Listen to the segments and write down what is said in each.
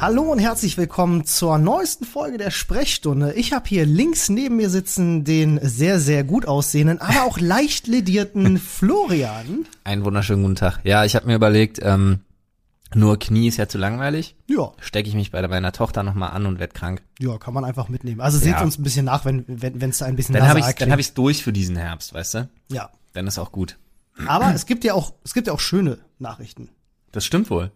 Hallo und herzlich willkommen zur neuesten Folge der Sprechstunde. Ich habe hier links neben mir sitzen den sehr, sehr gut aussehenden, aber auch leicht ledierten Florian. Einen wunderschönen guten Tag. Ja, ich habe mir überlegt, ähm, nur Knie ist ja zu langweilig. Ja, Stecke ich mich bei meiner Tochter nochmal an und werd krank. ja, kann man einfach mitnehmen. Also seht Ja. uns ein bisschen nach, wenn wenn wenn, es ein bisschen Dann habe ich dann hab ich's durch für diesen Herbst, weißt du? Ja, Dann ist auch gut. aber es gibt ja auch es gibt ja auch schöne Nachrichten. Das stimmt wohl.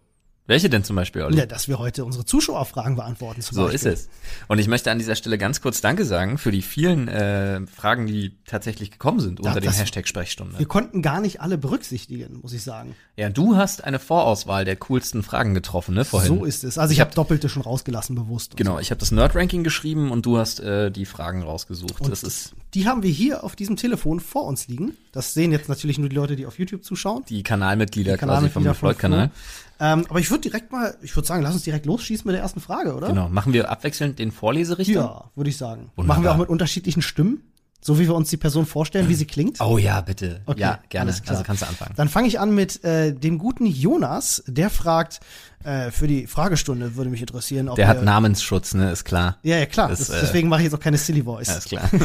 Welche denn zum Beispiel, Olli? Ja, dass wir heute unsere Zuschauerfragen beantworten zum So Beispiel. ist es. Und ich möchte an dieser Stelle ganz kurz Danke sagen für die vielen äh, Fragen, die tatsächlich gekommen sind unter dem das- Hashtag Sprechstunde. Wir konnten gar nicht alle berücksichtigen, muss ich sagen. Ja, du hast eine Vorauswahl der coolsten Fragen getroffen, ne, vorhin. So ist es. Also ich, habe doppelte schon rausgelassen bewusst. Genau, ich habe das Nerd-Ranking geschrieben und du hast äh, die Fragen rausgesucht. Und das ist Die haben wir hier auf diesem Telefon vor uns liegen. Das sehen jetzt natürlich nur die Leute, die auf YouTube zuschauen. die Kanalmitglieder Die quasi vom Kanalmitglieder Floyd-Kanal. Ähm, aber ich würde direkt mal, ich würde sagen, lass uns direkt losschießen mit der ersten Frage, oder? Genau. Machen wir abwechselnd den Vorleserichter? Ja, würde ich sagen. Wunderbar. Machen wir auch mit unterschiedlichen Stimmen, so wie wir uns die Person vorstellen, wie sie klingt. Oh ja, bitte. Okay, ja, gerne. Also kannst du anfangen. Dann fange ich an mit äh, dem guten Jonas, der fragt, äh, für die Fragestunde würde mich interessieren, ob Der hat Namensschutz, ne, ist klar. Ja, ja, klar. Das, Das, äh, deswegen mache ich jetzt auch keine Silly Voice. Ja, ist klar.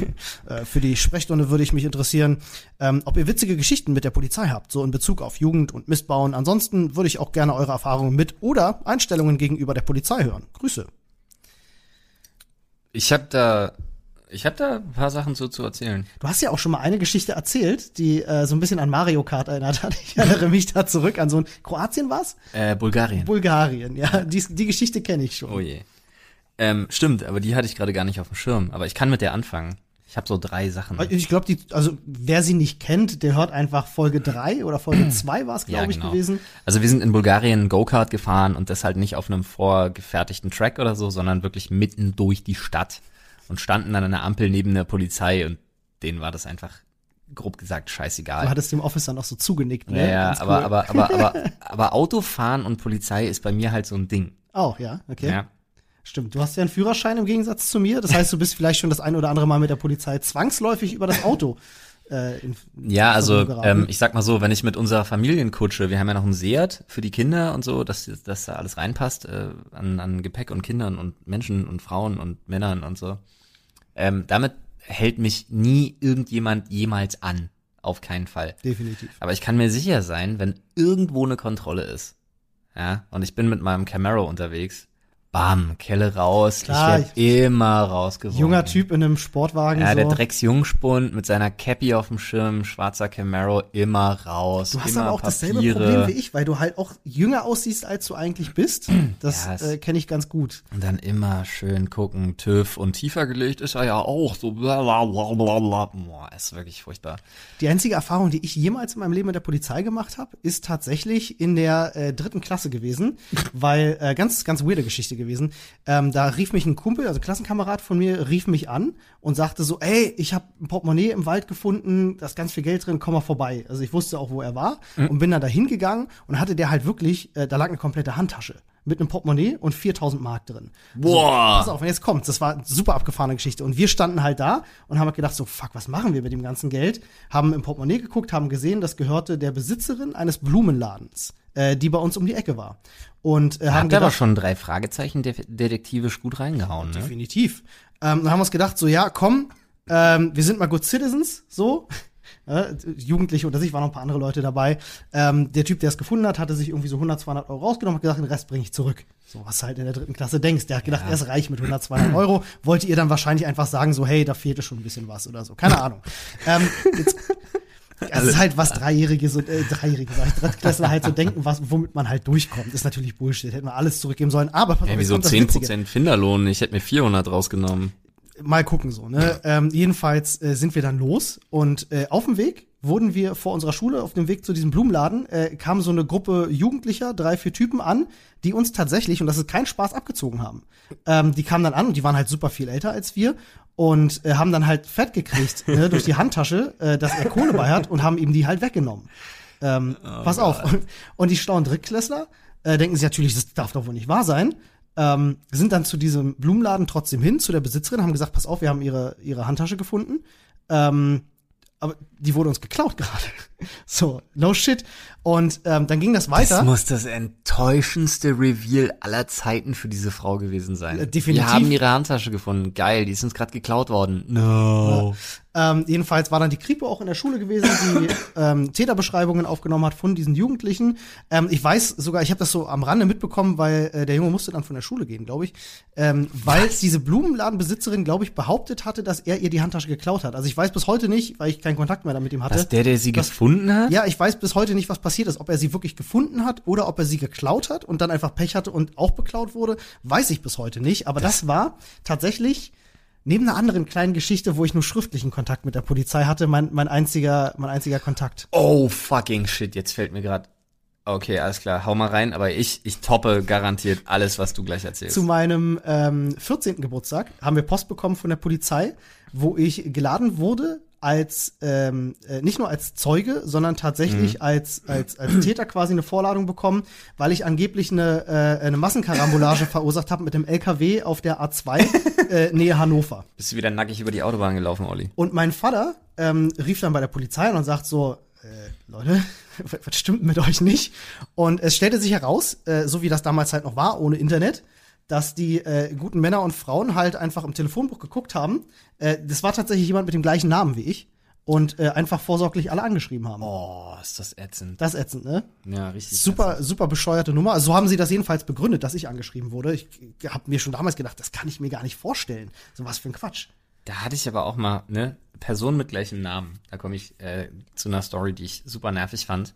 Äh, Für die Sprechstunde würde ich mich interessieren, ähm, ob ihr witzige Geschichten mit der Polizei habt, so in Bezug auf Jugend und Missbauen. Ansonsten würde ich auch gerne eure Erfahrungen mit oder Einstellungen gegenüber der Polizei hören. Grüße. Ich habe da, ich habe da ein paar Sachen so zu erzählen. Du hast ja auch schon mal eine Geschichte erzählt, die äh, so ein bisschen an Mario Kart erinnert hat. Ich erinnere mich da zurück an so ein Kroatien war's? Äh, Bulgarien. Bulgarien, ja. Die, die Geschichte kenne ich schon. oh je. Ähm, stimmt, aber die hatte ich gerade gar nicht auf dem Schirm. Aber ich kann mit der anfangen. Ich habe so drei Sachen. Ich glaube, die, also wer sie nicht kennt, der hört einfach Folge drei oder Folge zwei war es, glaube ich, gewesen. Also wir sind in Bulgarien Go-Kart gefahren und das halt nicht auf einem vorgefertigten Track oder so, sondern wirklich mitten durch die Stadt und standen an einer Ampel neben der Polizei und denen war das einfach grob gesagt scheißegal. Du hattest dem Officer noch so zugenickt, Ja, ne? ja, aber, cool. aber, aber, aber, aber Autofahren und Polizei ist bei mir halt so ein Ding. Auch, ja, okay. Ja. Stimmt, du hast ja einen Führerschein im Gegensatz zu mir. Das heißt, du bist vielleicht schon das ein oder andere Mal mit der Polizei zwangsläufig über das Auto. Äh, in, Ja, also in Verbindung geraten. ähm, ich sag mal so, wenn ich mit unserer Familienkutsche, wir haben ja noch einen Seat für die Kinder und so, dass, dass da alles reinpasst äh, an, an Gepäck und Kindern und Menschen und Frauen und Männern und so. Ähm, damit hält mich nie irgendjemand jemals an. Auf keinen Fall. Definitiv. Aber ich kann mir sicher sein, wenn irgendwo eine Kontrolle ist, ja, und ich bin mit meinem Camaro unterwegs, bam, Kelle raus, Klar, ich werde immer rausgeworfen. Junger Typ in einem Sportwagen. Ja, so. der Drecksjungspund mit seiner Cappy auf dem Schirm, schwarzer Camaro, immer raus. Du hast aber auch dasselbe Papiere. Problem wie ich, weil du halt auch jünger aussiehst, als du eigentlich bist. Das Ja, äh, kenne ich ganz gut. Und dann immer schön gucken, TÜV und tiefer gelegt ist er ja auch so blablabla. Boah, ist wirklich furchtbar. Die einzige Erfahrung, die ich jemals in meinem Leben mit der Polizei gemacht habe, ist tatsächlich in der äh, dritten Klasse gewesen, weil äh, ganz ganz weirde Geschichte gewesen. Ähm, da rief mich ein Kumpel, also Klassenkamerad von mir, rief mich an und sagte so, ey, ich habe ein Portemonnaie im Wald gefunden, da ist ganz viel Geld drin, komm mal vorbei. Also ich wusste auch, wo er war und bin dann da hingegangen und hatte der halt wirklich, äh, da lag eine komplette Handtasche mit einem Portemonnaie und 4000 Mark drin. Boah. Pass auf, jetzt kommt's. Das war eine super abgefahrene Geschichte. Und wir standen halt da und haben halt gedacht, so, fuck, was machen wir mit dem ganzen Geld? Haben im Portemonnaie geguckt, haben gesehen, das gehörte der Besitzerin eines Blumenladens, äh, die bei uns um die Ecke war. Und äh, haben Habt ihr aber gedacht, schon drei Fragezeichen de detektivisch gut reingehauen, ne? definitiv. Ähm, dann haben wir uns gedacht, so, ja, komm, ähm, wir sind mal Good Citizens, so. Äh, Jugendliche unter sich waren noch ein paar andere Leute dabei. Ähm, der Typ, der es gefunden hat, hatte sich irgendwie so 100, 200 Euro rausgenommen und gesagt, den Rest bringe ich zurück. So, was du halt in der dritten Klasse denkst. Der hat gedacht, er ist reich mit 100, 200 Euro. Wollte ihr dann wahrscheinlich einfach sagen, so, hey, da fehlte schon ein bisschen was oder so. Keine Ahnung. ähm, jetzt, es ist halt was Dreijährige, so, äh, Dreijährige, sag ich, Drittklässler halt so denken, was, womit man halt durchkommt. Ist natürlich Bullshit. Hätten wir alles zurückgeben sollen. Aber pass auf, Ja, wieso kommt das Witzige. 10% Finderlohn? Ich hätte mir 400 rausgenommen. mal gucken so, ne? Ähm, jedenfalls äh, sind wir dann los und äh, auf dem Weg wurden wir vor unserer Schule auf dem Weg zu diesem Blumenladen äh, kam so eine Gruppe Jugendlicher, drei vier Typen an, die uns tatsächlich und das ist kein Spaß abgezogen haben. Ähm, die kamen dann an und die waren halt super viel älter als wir und äh, haben dann halt Fett gekriegt ne, durch die Handtasche, äh, dass er Kohle bei hat und haben ihm die halt weggenommen. Ähm, pass auf. Und, und die schlauen Drittklässler äh, denken sich natürlich, das darf doch wohl nicht wahr sein. Ähm, sind dann zu diesem Blumenladen trotzdem hin, zu der Besitzerin, haben gesagt, pass auf, wir haben ihre, ihre Handtasche gefunden. Ähm, aber die wurde uns geklaut gerade. So, no shit. Und ähm, dann ging das weiter. Das muss das enttäuschendste Reveal aller Zeiten für diese Frau gewesen sein. Äh, definitiv. Wir haben ihre Handtasche gefunden. Geil, die ist uns gerade geklaut worden. No. Ähm, jedenfalls war dann die Kripo auch in der Schule gewesen, die ähm, Täterbeschreibungen aufgenommen hat von diesen Jugendlichen. Ähm, ich weiß sogar, ich habe das so am Rande mitbekommen, weil äh, der Junge musste dann von der Schule gehen, glaube ich, ähm, weil Was? diese Blumenladenbesitzerin, glaube ich, behauptet hatte, dass er ihr die Handtasche geklaut hat. Also ich weiß bis heute nicht, weil ich keinen Kontakt mehr mit ihm hatte. Was, der, der sie Das- gefunden hat? Ja, ich weiß bis heute nicht, was passiert ist. Ob er sie wirklich gefunden hat oder ob er sie geklaut hat und dann einfach Pech hatte und auch beklaut wurde, weiß ich bis heute nicht. Aber das, war tatsächlich neben einer anderen kleinen Geschichte, wo ich nur schriftlichen Kontakt mit der Polizei hatte, mein, mein einziger, mein einziger Kontakt. Oh, fucking shit, jetzt fällt mir gerade. Okay, alles klar, hau mal rein, aber ich, ich toppe garantiert alles, was du gleich erzählst. Zu meinem ähm, 14. Geburtstag haben wir Post bekommen von der Polizei, wo ich geladen wurde als ähm, äh, nicht nur als Zeuge, sondern tatsächlich als, als als Täter quasi eine Vorladung bekommen, weil ich angeblich eine äh, eine Massenkarambolage verursacht habe mit dem LKW auf der A2 äh, Nähe Hannover. Bist du wieder nackig über die Autobahn gelaufen, Olli? Und mein Vater ähm, rief dann bei der Polizei an und sagt so, äh, Leute, was was stimmt mit euch nicht? Und es stellte sich heraus, äh, so wie das damals halt noch war, ohne Internet, dass die äh, guten Männer und Frauen halt einfach im Telefonbuch geguckt haben. Äh, das war tatsächlich jemand mit dem gleichen Namen wie ich und äh, einfach vorsorglich alle angeschrieben haben. Oh, ist das ätzend. Das ist ätzend, ne? Ja, richtig. Super, super bescheuerte Nummer. Also so haben sie das jedenfalls begründet, dass ich angeschrieben wurde. Ich habe mir schon damals gedacht, das kann ich mir gar nicht vorstellen. So was für ein Quatsch. Da hatte ich aber auch mal, ne, Person mit gleichem Namen. Da komme ich äh, zu einer Story, die ich super nervig fand.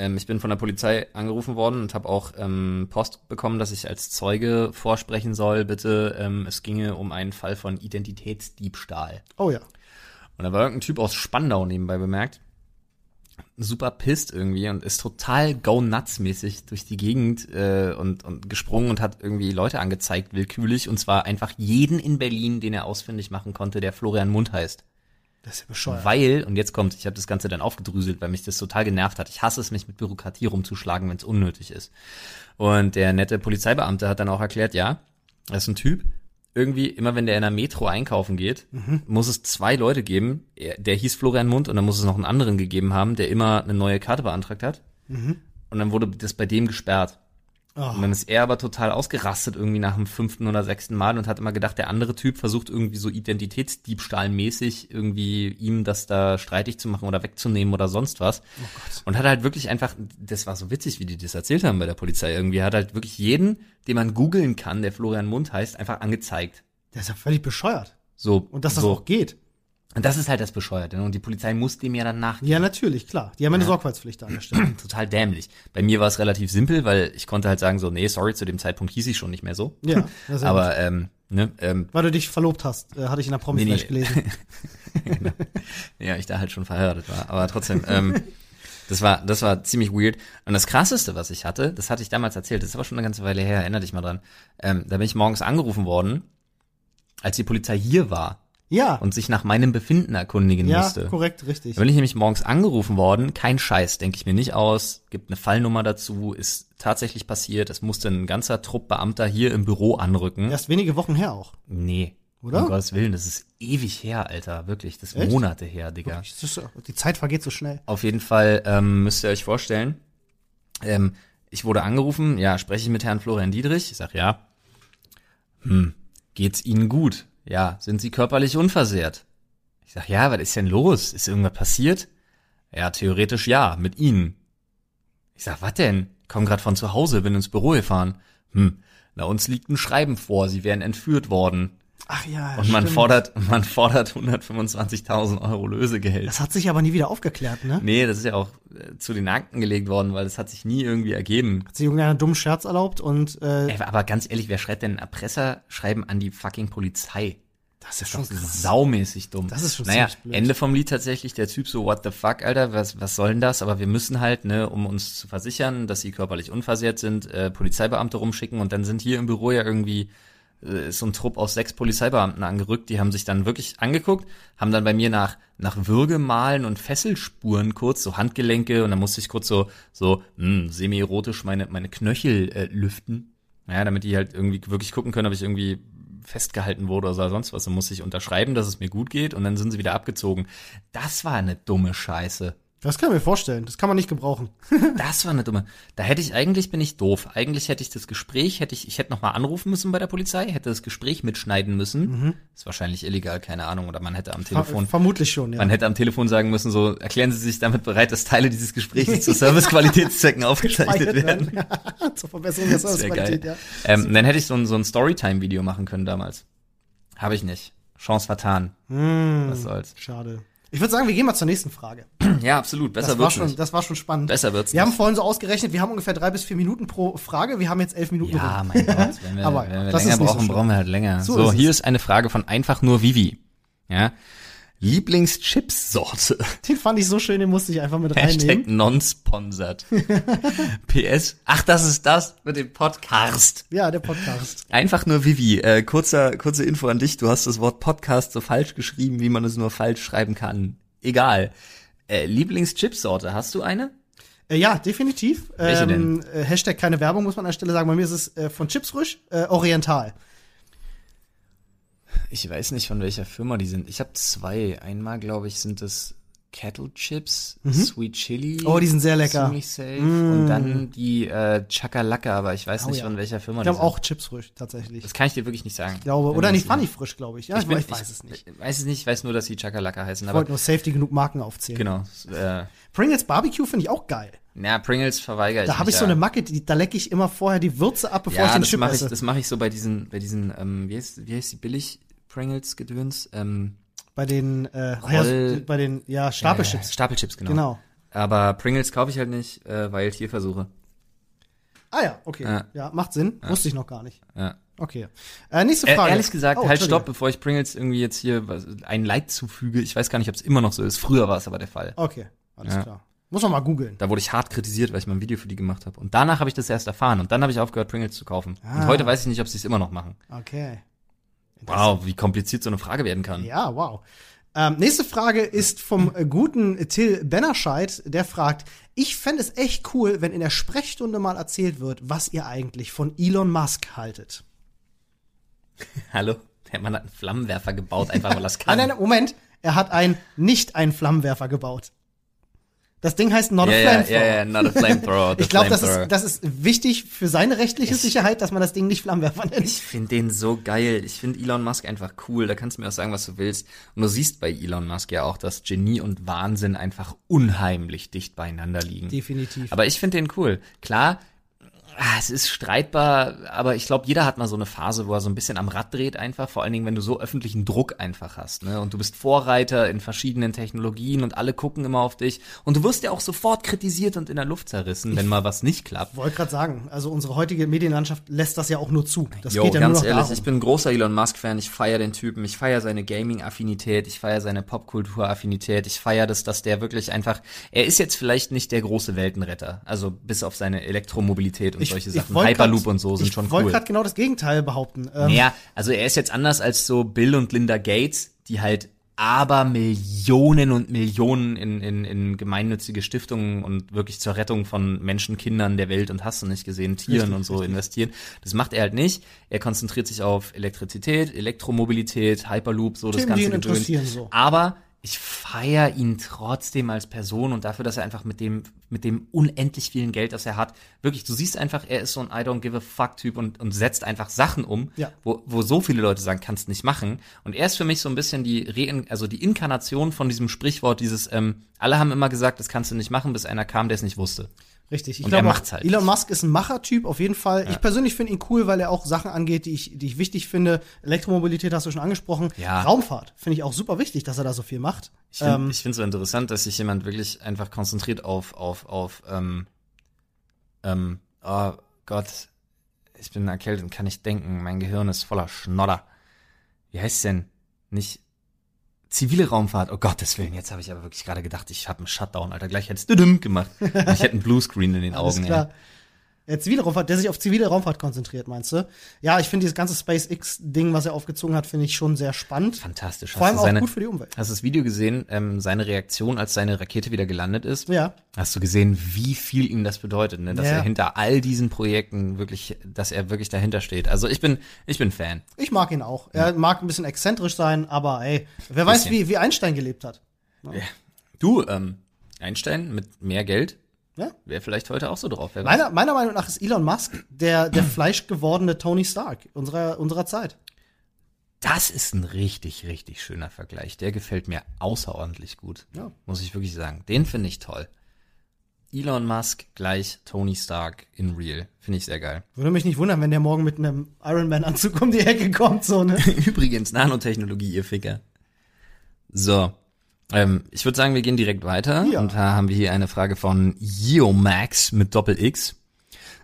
Ähm, ich bin von der Polizei angerufen worden und habe auch ähm, Post bekommen, dass ich als Zeuge vorsprechen soll, bitte. Ähm, es ginge um einen Fall von Identitätsdiebstahl. Oh ja. Und da war irgendein Typ aus Spandau nebenbei bemerkt. Super pisst irgendwie und ist total go nuts mäßig durch die Gegend äh, und, und gesprungen und hat irgendwie Leute angezeigt, willkürlich. Und zwar einfach jeden in Berlin, den er ausfindig machen konnte, der Florian Mund heißt. Das ist ja bescheuert. Weil, und jetzt kommt, ich habe das Ganze dann aufgedröselt, weil mich das total genervt hat. Ich hasse es, mich mit Bürokratie rumzuschlagen, wenn es unnötig ist. Und der nette Polizeibeamte hat dann auch erklärt, ja, das ist ein Typ, irgendwie, immer wenn der in der Metro einkaufen geht, muss es zwei Leute geben. Er, der hieß Florian Mund und dann muss es noch einen anderen gegeben haben, der immer eine neue Karte beantragt hat. Und dann wurde das bei dem gesperrt. Oh. Und dann ist er aber total ausgerastet irgendwie nach dem fünften oder sechsten Mal und hat immer gedacht, der andere Typ versucht irgendwie so Identitätsdiebstahlmäßig irgendwie ihm das da streitig zu machen oder wegzunehmen oder sonst was. und hat halt wirklich einfach, das war so witzig, wie die das erzählt haben bei der Polizei irgendwie, hat halt wirklich jeden, den man googeln kann, der Florian Mund heißt, einfach angezeigt. Der ist ja völlig bescheuert. So. Und dass das so. auch geht. Und das ist halt das Bescheuerte. ne? Und die Polizei muss dem ja dann nach. Ja, natürlich, klar. Die haben eine Sorgfaltspflicht an der Stelle. Total dämlich. Bei mir war es relativ simpel, weil ich konnte halt sagen so, nee, sorry, zu dem Zeitpunkt hieß ich schon nicht mehr so. Ja, das ist ja Aber ähm, ne, ähm, Weil du dich verlobt hast, äh, hatte ich in der promi Nee, nee. gelesen. ja, ich da halt schon verheiratet war. Aber trotzdem, ähm, das war, das war ziemlich weird. Und das krasseste, was ich hatte, das hatte ich damals erzählt, das ist aber schon eine ganze Weile her, erinnere dich mal dran. Ähm, da bin ich morgens angerufen worden, als die Polizei hier war Ja, und sich nach meinem Befinden erkundigen ja, musste. korrekt, richtig. Da bin ich nämlich morgens angerufen worden, kein Scheiß, denke ich mir nicht aus, gibt eine Fallnummer dazu, ist tatsächlich passiert, es musste ein ganzer Trupp Beamter hier im Büro anrücken. Erst wenige Wochen her auch. Nee. Oder? Um Gottes Willen, das ist ewig her, Alter, wirklich, das ist Echt? Monate her, Digga. Die Zeit vergeht so schnell. Auf jeden Fall ähm, müsst ihr euch vorstellen, ähm, ich wurde angerufen, ja, spreche ich mit Herrn Florian Dietrich? Ich sag ja. Hm, geht's Ihnen gut? Ja, sind Sie körperlich unversehrt? Ich sag ja, was ist denn los? Ist irgendwas passiert? Ja, theoretisch ja, mit Ihnen. Ich sag, was denn? Komm grad von zu Hause, bin ins Büro gefahren. Hm, na uns liegt ein Schreiben vor, Sie wären entführt worden. Ach ja, Und man stimmt. fordert, man fordert 125.000 Euro Lösegeld. Das hat sich aber nie wieder aufgeklärt, ne? Nee, das ist ja auch äh, zu den Akten gelegt worden, weil das hat sich nie irgendwie ergeben. Hat sich irgendeiner dummen Scherz erlaubt und äh, Ey, aber ganz ehrlich, wer schreibt denn ein Erpresserschreiben an die fucking Polizei? das ist Das schon ist krass. saumäßig dumm. Das ist schon Naja, ziemlich blöd. Ende vom Lied tatsächlich, der Typ so, what the fuck, Alter, was, was soll denn das? Aber wir müssen halt, ne, um uns zu versichern, dass sie körperlich unversehrt sind, äh, Polizeibeamte rumschicken und dann sind hier im Büro ja irgendwie ist so ein Trupp aus sechs Polizeibeamten angerückt, die haben sich dann wirklich angeguckt, haben dann bei mir nach, nach Würgemalen und Fesselspuren kurz, so Handgelenke und dann musste ich kurz so, so, mh, semi-erotisch meine, meine Knöchel äh, lüften. Ja, damit die halt irgendwie wirklich gucken können, ob ich irgendwie festgehalten wurde oder sonst was. Dann musste ich unterschreiben, dass es mir gut geht und dann sind sie wieder abgezogen. Das war eine dumme Scheiße. Das kann ich mir vorstellen. Das kann man nicht gebrauchen. Das war eine dumme. Da hätte ich eigentlich bin ich doof. Eigentlich hätte ich das Gespräch, hätte ich, ich hätte noch mal anrufen müssen bei der Polizei, hätte das Gespräch mitschneiden müssen. Ist wahrscheinlich illegal, keine Ahnung. Oder man hätte am Telefon, vermutlich schon, ja. man hätte am Telefon sagen müssen, so erklären Sie sich damit bereit, dass Teile dieses Gesprächs zu Servicequalitätszwecken aufgezeichnet werden. Zur Verbesserung der. Servicequalität, ja. Ähm, dann hätte ich so ein, so ein Storytime-Video machen können damals. Habe ich nicht. Chance vertan. Hm, Was soll's. schade. Ich würde sagen, wir gehen mal zur nächsten Frage. Ja, absolut. Besser Das war, wird's schon, nicht. das war schon spannend. Besser wird's Wir haben nicht. vorhin so ausgerechnet, wir haben ungefähr drei bis vier Minuten pro Frage. Wir haben jetzt elf Minuten Ja, rum. mein Gott. Wenn wir, Aber wenn wir das länger so brauchen, schlimm. brauchen wir halt länger. So So, ist hier es. ist eine Frage von einfach nur Vivi. Ja. Lieblingschipssorte. Den fand ich so schön, den musste ich einfach mit Hashtag reinnehmen. non-sponsored. PS. Ach, das ist das mit dem Podcast. Ja, der Podcast. Einfach nur Vivi. Äh, kurzer, kurze Info an dich. Du hast das Wort Podcast so falsch geschrieben, wie man es nur falsch schreiben kann. Egal. Äh, Lieblingschipsorte, hast du eine? Äh, ja, definitiv. Welche ähm, äh, Hashtag keine Werbung, muss man an der Stelle sagen. Bei mir ist es äh, von Chips frisch, äh, Oriental. Ich weiß nicht, von welcher Firma die sind. Ich habe zwei. Einmal, glaube ich, sind es Kettle Chips, Sweet Chili. Mhm. Oh, die sind sehr lecker. Ziemlich safe. Und dann die äh, Chakalaka, aber ich weiß Oh nicht, ja. von welcher Firma Ich die glaube sind. auch Chips frisch, tatsächlich. Das kann ich dir wirklich nicht sagen. Ich glaube, oder nicht Funny frisch, glaube ich. Ja, ich, bin- ich weiß es nicht. Ich weiß es nicht, ich weiß nur, dass sie Chakalaka heißen. Ich wollte nur safety genug Marken aufzählen. genau. Äh, Pringles Barbecue finde ich auch geil. Na, Pringles verweigere ich Da habe ich so ja. eine Macke, die, da lecke ich immer vorher die Würze ab, bevor ja, ich den Chip mache ich, esse. das mache ich so bei diesen, bei diesen, ähm, wie heißt, wie heißt die billig Pringles Gedöns? Ähm, bei den, äh, Roll- ja, bei den, ja, Stapelchips. Äh, Stapelchips, genau. Genau. Aber Pringles kaufe ich halt nicht, äh, weil Tierversuche. Ah ja, okay. Ja, Ja. macht Sinn. Wusste ich noch gar nicht. Ja. Okay. Äh, nächste Äh, Frage. ehrlich gesagt, Oh, halt stopp, bevor ich Pringles irgendwie jetzt hier ein Leid zufüge. Ich weiß gar nicht, ob es immer noch so ist. Früher war es aber der Fall. Okay, alles Ja. klar. Muss man mal googeln. Da wurde ich hart kritisiert, weil ich mal ein Video für die gemacht habe. Und danach habe ich das erst erfahren. Und dann habe ich aufgehört, Pringles zu kaufen. Ah. Und heute weiß ich nicht, ob sie es immer noch machen. Okay. Wow, wie kompliziert so eine Frage werden kann. Ja, wow. Ähm, nächste Frage ist vom äh, guten Till Bennerscheid, der fragt, ich fände es echt cool, wenn in der Sprechstunde mal erzählt wird, was ihr eigentlich von Elon Musk haltet. Hallo? Der Mann hat einen Flammenwerfer gebaut, einfach weil Ah, kann. nein, nein, Moment. Er hat ein, nicht einen Flammenwerfer gebaut. Das Ding heißt Not a ja, ja, Flamethrower. ja, ja, not a flamethrower. Ich glaube, das ist, das ist wichtig für seine rechtliche Sicherheit, dass man das Ding nicht Flammenwerfer nennt. Ich finde den so geil. Ich finde Elon Musk einfach cool. Da kannst du mir auch sagen, was du willst. Und du siehst bei Elon Musk ja auch, dass Genie und Wahnsinn einfach unheimlich dicht beieinander liegen. Definitiv. Aber ich finde den cool. Klar, es ist streitbar, aber ich glaube, jeder hat mal so eine Phase, wo er so ein bisschen am Rad dreht einfach, vor allen Dingen, wenn du so öffentlichen Druck einfach hast, ne? Und du bist Vorreiter in verschiedenen Technologien und alle gucken immer auf dich und du wirst ja auch sofort kritisiert und in der Luft zerrissen, wenn mal was nicht klappt. wollte gerade sagen, also unsere heutige Medienlandschaft lässt das ja auch nur zu. Das Jo, geht ja nur ganz noch ehrlich, darum. ich bin ein großer Elon Musk-Fan. Ich feiere den Typen. Ich feiere seine Gaming-Affinität. Ich feiere seine Popkultur-Affinität. Ich feiere das, dass der wirklich einfach. Er ist jetzt vielleicht nicht der große Weltenretter. Also bis auf seine Elektromobilität und solche Sachen. Hyperloop grad- und so sind ich schon wollte cool. gerade genau das Gegenteil behaupten. Ähm, Naja, also er ist jetzt anders als so Bill und Linda Gates, die halt aber Millionen und Millionen in, in, in gemeinnützige Stiftungen und wirklich zur Rettung von Menschen, Kindern der Welt und hast du nicht gesehen, Tieren Richtig, und so richtig. investieren. Das macht er halt nicht. Er konzentriert sich auf Elektrizität, Elektromobilität, Hyperloop, so das Themen, die ganze ihn Gedöns. interessieren, so. Aber ich feiere ihn trotzdem als Person und dafür, dass er einfach mit dem, mit dem unendlich vielen Geld, das er hat, wirklich, du siehst einfach, er ist so ein I don't give a fuck Typ und, und setzt einfach Sachen um, Ja. wo, wo so viele Leute sagen, kannst nicht machen. Und er ist für mich so ein bisschen die Re also die Inkarnation von diesem Sprichwort, dieses, ähm, alle haben immer gesagt, das kannst du nicht machen, bis einer kam, der es nicht wusste. Richtig. Ich Und glaube, er macht's halt Elon. Musk ist ein Machertyp, auf jeden Fall. Ich persönlich finde ihn cool, weil er auch Sachen angeht, die ich, die ich wichtig finde. Elektromobilität hast du schon angesprochen. Ja. Raumfahrt finde ich auch super wichtig, dass er da so viel macht. Ich finde Ähm, finde so interessant, dass sich jemand wirklich einfach konzentriert auf, auf, auf, ähm, ähm, oh Gott, ich bin erkältet und kann nicht denken, mein Gehirn ist voller Schnodder. Wie heißt denn? Nicht zivile Raumfahrt. Oh Gottes Willen, jetzt habe ich aber wirklich gerade gedacht, ich habe einen Shutdown, Alter. Gleich hätte es gemacht. Ich hätte einen Bluescreen in den Alles Augen. klar. Ey. Ja, zivile Raumfahrt, der sich auf zivile Raumfahrt konzentriert, meinst du? Ja, ich finde dieses ganze SpaceX-Ding, was er aufgezogen hat, finde ich schon sehr spannend. Fantastisch. Vor allem auch seine, gut für die Umwelt. Hast du das Video gesehen, ähm, seine Reaktion, als seine Rakete wieder gelandet ist? Ja. Hast du gesehen, wie viel ihm das bedeutet, ne? dass Ja. er hinter all diesen Projekten wirklich, dass er wirklich dahinter steht. Also ich bin, ich bin Fan. Ich mag ihn auch. Er mag ein bisschen exzentrisch sein, aber ey, wer weiß, wie, wie Einstein gelebt hat. Du, ähm, Einstein mit mehr Geld Ja? wäre vielleicht heute auch so drauf. Meiner, meiner Meinung nach ist Elon Musk der, der fleischgewordene Tony Stark unserer, unserer Zeit. Das ist ein richtig, richtig schöner Vergleich. Der gefällt mir außerordentlich gut. Ja. Muss ich wirklich sagen. Den finde ich toll. Elon Musk gleich Tony Stark in Real. Finde ich sehr geil. Würde mich nicht wundern, wenn der morgen mit einem Iron Man Anzug um die Ecke kommt, so, ne? Übrigens, Nanotechnologie, ihr Ficker. So. Ähm, ich würde sagen, wir gehen direkt weiter. Ja. Und da haben wir hier eine Frage von Yeomax mit Doppel-X.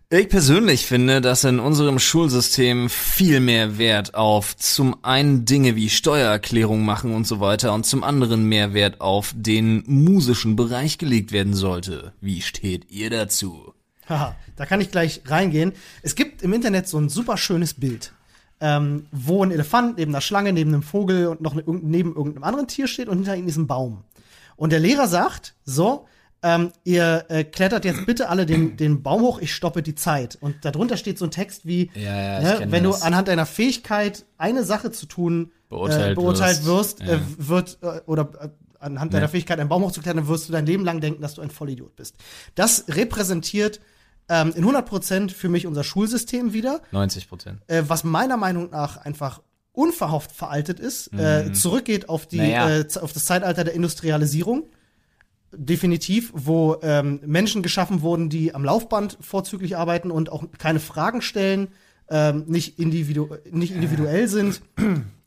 Ich persönlich finde, dass in unserem Schulsystem viel mehr Wert auf zum einen Dinge wie Steuererklärung machen und so weiter und zum anderen mehr Wert auf den musischen Bereich gelegt werden sollte. Wie steht ihr dazu? Haha, da kann ich gleich reingehen. Es gibt im Internet so ein super schönes Bild, ähm, wo ein Elefant neben einer Schlange, neben einem Vogel und noch ne, neben irgendeinem anderen Tier steht und hinter ihm ist ein Baum. Und der Lehrer sagt, so, ähm, ihr äh, klettert jetzt bitte alle den, den Baum hoch, ich stoppe die Zeit. Und darunter steht so ein Text wie, Ja, ja, ne, wenn du das. anhand deiner Fähigkeit, eine Sache zu tun, Beurteilt äh, beurteilt wirst, wirst, äh, wird, äh, oder äh, anhand deiner Fähigkeit, einen Baum hochzuklettern, wirst du dein Leben lang denken, dass du ein Vollidiot bist. Das repräsentiert ähm, in 100% für mich unser Schulsystem wieder, 90 Prozent. äh, was meiner Meinung nach einfach unverhofft veraltet ist, äh, zurückgeht auf die Mhm. Naja. äh, auf das Zeitalter der Industrialisierung. Definitiv, wo ähm, Menschen geschaffen wurden, die am Laufband vorzüglich arbeiten und auch keine Fragen stellen, ähm, nicht, individu nicht individuell sind.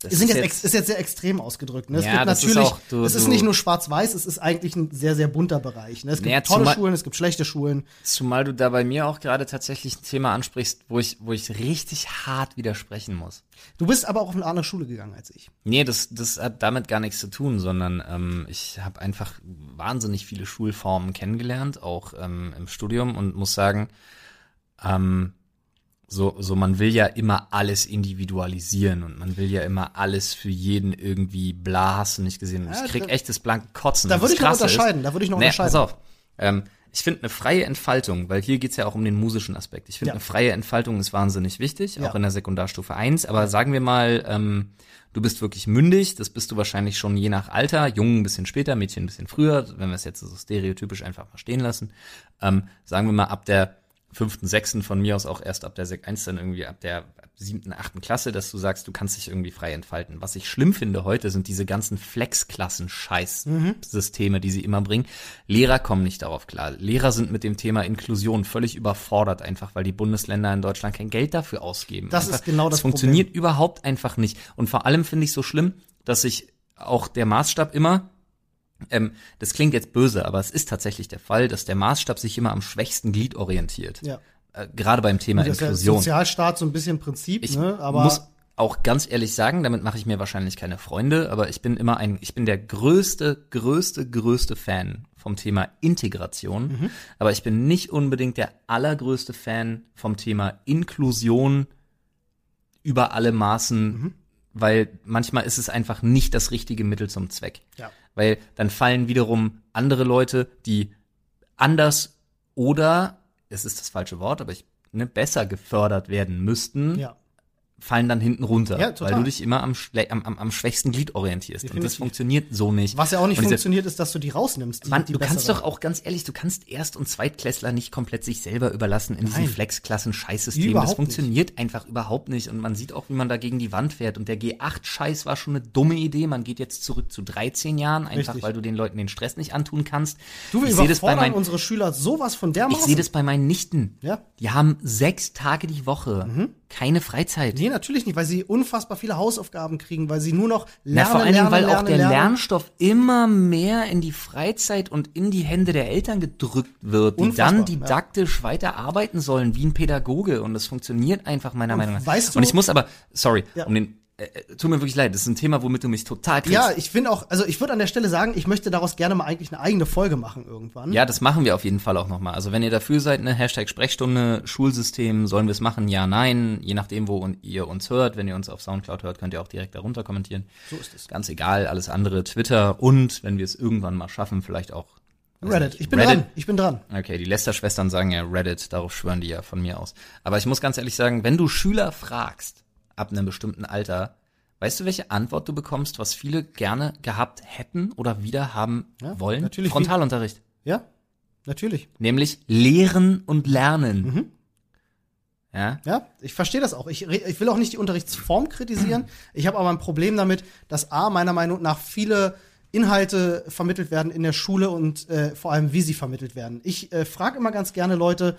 Das sind ist jetzt, jetzt- ist jetzt sehr extrem ausgedrückt. Ne? Es Ja, gibt das ist natürlich, auch- du- es ist nicht nur schwarz-weiß, es ist eigentlich ein sehr, sehr bunter Bereich. Ne? Es gibt Naja, tolle zumal- Schulen, es gibt schlechte Schulen. Zumal du da bei mir auch gerade tatsächlich ein Thema ansprichst, wo ich, wo ich richtig hart widersprechen muss. Du bist aber auch auf eine andere Schule gegangen als ich. Nee, das, das hat damit gar nichts zu tun, sondern ähm, ich habe einfach wahnsinnig viele Schulformen kennengelernt, auch ähm, im Studium und muss sagen, ähm, so, so man will ja immer alles individualisieren und man will ja immer alles für jeden irgendwie bla, hast du nicht gesehen. Und Ja, ich krieg da- echt das blanke Kotzen. Da würde ich noch unterscheiden, da würde ich noch nee, unterscheiden. Pass auf. Ähm, ich finde eine freie Entfaltung, weil hier geht's ja auch um den musischen Aspekt. Ich finde Ja. eine freie Entfaltung ist wahnsinnig wichtig, Ja. auch in der Sekundarstufe 1. Aber sagen wir mal, ähm, du bist wirklich mündig, das bist du wahrscheinlich schon je nach Alter, Jungen ein bisschen später, Mädchen ein bisschen früher, wenn wir es jetzt so stereotypisch einfach mal stehen lassen. Ähm, sagen wir mal ab der fünften, sechsten, von mir aus auch erst ab der Sek 1 dann irgendwie ab der siebten, achten Klasse, dass du sagst, du kannst dich irgendwie frei entfalten. Was ich schlimm finde heute, sind diese ganzen Flex-Klassen-Scheiß-Systeme, die sie immer bringen. Lehrer kommen nicht darauf klar. Lehrer sind mit dem Thema Inklusion völlig überfordert, einfach weil die Bundesländer in Deutschland kein Geld dafür ausgeben. Das einfach, ist genau das Es funktioniert überhaupt einfach nicht. Und vor allem finde ich so schlimm, dass sich auch der Maßstab immer ähm, das klingt jetzt böse, aber es ist tatsächlich der Fall, dass der Maßstab sich immer am schwächsten Glied orientiert. Ja. Äh, gerade beim Thema Das ist ja Inklusion. Sozialstaat so ein bisschen Prinzip, Ich ne? Aber muss auch ganz ehrlich sagen, damit mache ich mir wahrscheinlich keine Freunde, aber ich bin immer ein, ich bin der größte, größte, größte Fan vom Thema Integration, Mhm. aber ich bin nicht unbedingt der allergrößte Fan vom Thema Inklusion über alle Maßen, Mhm. weil manchmal ist es einfach nicht das richtige Mittel zum Zweck. Ja. Weil dann fallen wiederum andere Leute, die anders oder, es ist das falsche Wort, aber ich, ne, besser gefördert werden müssten, ja. Fallen dann hinten runter, Ja, total. weil du dich immer am, am, am, am schwächsten Glied orientierst. Und das funktioniert so nicht. Was ja auch nicht diese- funktioniert, ist, dass du die rausnimmst. Die, Mann, die du kannst doch auch ganz ehrlich, du kannst Erst- und Zweitklässler nicht komplett sich selber überlassen in diesen Nein. Flex-Klassen-Scheißsystemen. Das funktioniert einfach überhaupt nicht. Und man sieht auch, wie man da gegen die Wand fährt. Und der G8-Scheiß war schon eine dumme Idee. Man geht jetzt zurück zu 13 Jahren, einfach Richtig. weil du den Leuten den Stress nicht antun kannst. Du, wir ich das bei meinen, unsere Schüler sowas von ich dermaßen. sehe das bei meinen Nichten. Ja. Mhm. Die haben sechs Tage die Woche. Keine Freizeit. Nee, natürlich nicht, weil sie unfassbar viele Hausaufgaben kriegen, weil sie nur noch Na, lernen, vor allen Dingen, weil lernen, auch der lernen. Lernstoff immer mehr in die Freizeit und in die Hände der Eltern gedrückt wird, die Unfassbar, dann didaktisch weiter arbeiten sollen, wie ein Pädagoge. Und das funktioniert einfach meiner Meinung nach. weißt du- und ich muss aber, sorry, Ja. um den, äh, äh, tut mir wirklich leid, das ist ein Thema, womit du mich total kriegst. Ja, ich finde auch, also ich würde an der Stelle sagen, ich möchte daraus gerne mal eigentlich eine eigene Folge machen irgendwann. Ja, das machen wir auf jeden Fall auch nochmal. Also wenn ihr dafür seid, eine Hashtag Sprechstunde, Schulsystem, sollen wir es machen? Ja, nein. Je nachdem, wo ihr uns hört. Wenn ihr uns auf Soundcloud hört, könnt ihr auch direkt darunter kommentieren. So ist es. Ganz egal, alles andere, Twitter und, wenn wir es irgendwann mal schaffen, vielleicht auch Reddit. Ich bin Reddit. dran. Ich bin dran. Okay, die Lester-Schwestern sagen ja Reddit, darauf schwören die ja von mir aus. Aber ich muss ganz ehrlich sagen, wenn du Schüler fragst, ab einem bestimmten Alter, weißt du, welche Antwort du bekommst, was viele gerne gehabt hätten oder wieder haben Ja, wollen? natürlich. Frontalunterricht. Ja, natürlich. Nämlich lehren und lernen. Mhm. Ja? Ja, ich verstehe das auch. Ich, ich will auch nicht die Unterrichtsform kritisieren. Ich habe aber ein Problem damit, dass A, meiner Meinung nach viele Inhalte vermittelt werden in der Schule und äh, vor allem, wie sie vermittelt werden. Ich äh, frage immer ganz gerne Leute,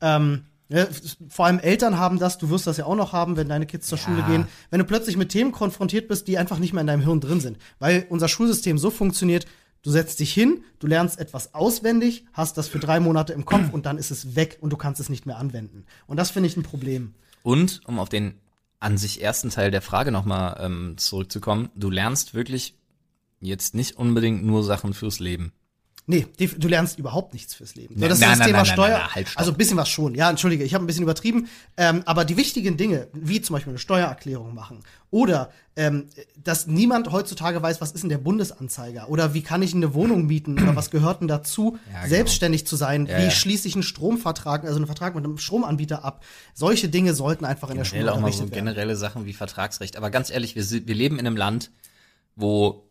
ähm, ja, vor allem Eltern haben das, du wirst das ja auch noch haben, wenn deine Kids zur Ja. Schule gehen, wenn du plötzlich mit Themen konfrontiert bist, die einfach nicht mehr in deinem Hirn drin sind. Weil unser Schulsystem so funktioniert, du setzt dich hin, du lernst etwas auswendig, hast das für drei Monate im Kopf und dann ist es weg und du kannst es nicht mehr anwenden. Und das finde ich ein Problem. Und, um auf den an sich ersten Teil der Frage nochmal ähm, zurückzukommen, du lernst wirklich jetzt nicht unbedingt nur Sachen fürs Leben. Nee, du lernst überhaupt nichts fürs Leben. Nee, das nein, ist das nein, Thema nein, nein, Steuer. halt, also ein bisschen was schon. Ja, entschuldige, ich habe ein bisschen übertrieben. Ähm, aber die wichtigen Dinge, wie zum Beispiel eine Steuererklärung machen oder ähm, dass niemand heutzutage weiß, was ist denn der Bundesanzeiger oder wie kann ich eine Wohnung mieten oder was gehört denn dazu, Ja, genau. selbstständig zu sein, Ja, wie ja. schließe ich einen Stromvertrag, also einen Vertrag mit einem Stromanbieter ab. Solche Dinge sollten einfach in der Generell Schule auch mal so werden. generelle Sachen wie Vertragsrecht. Aber ganz ehrlich, wir, wir leben in einem Land, wo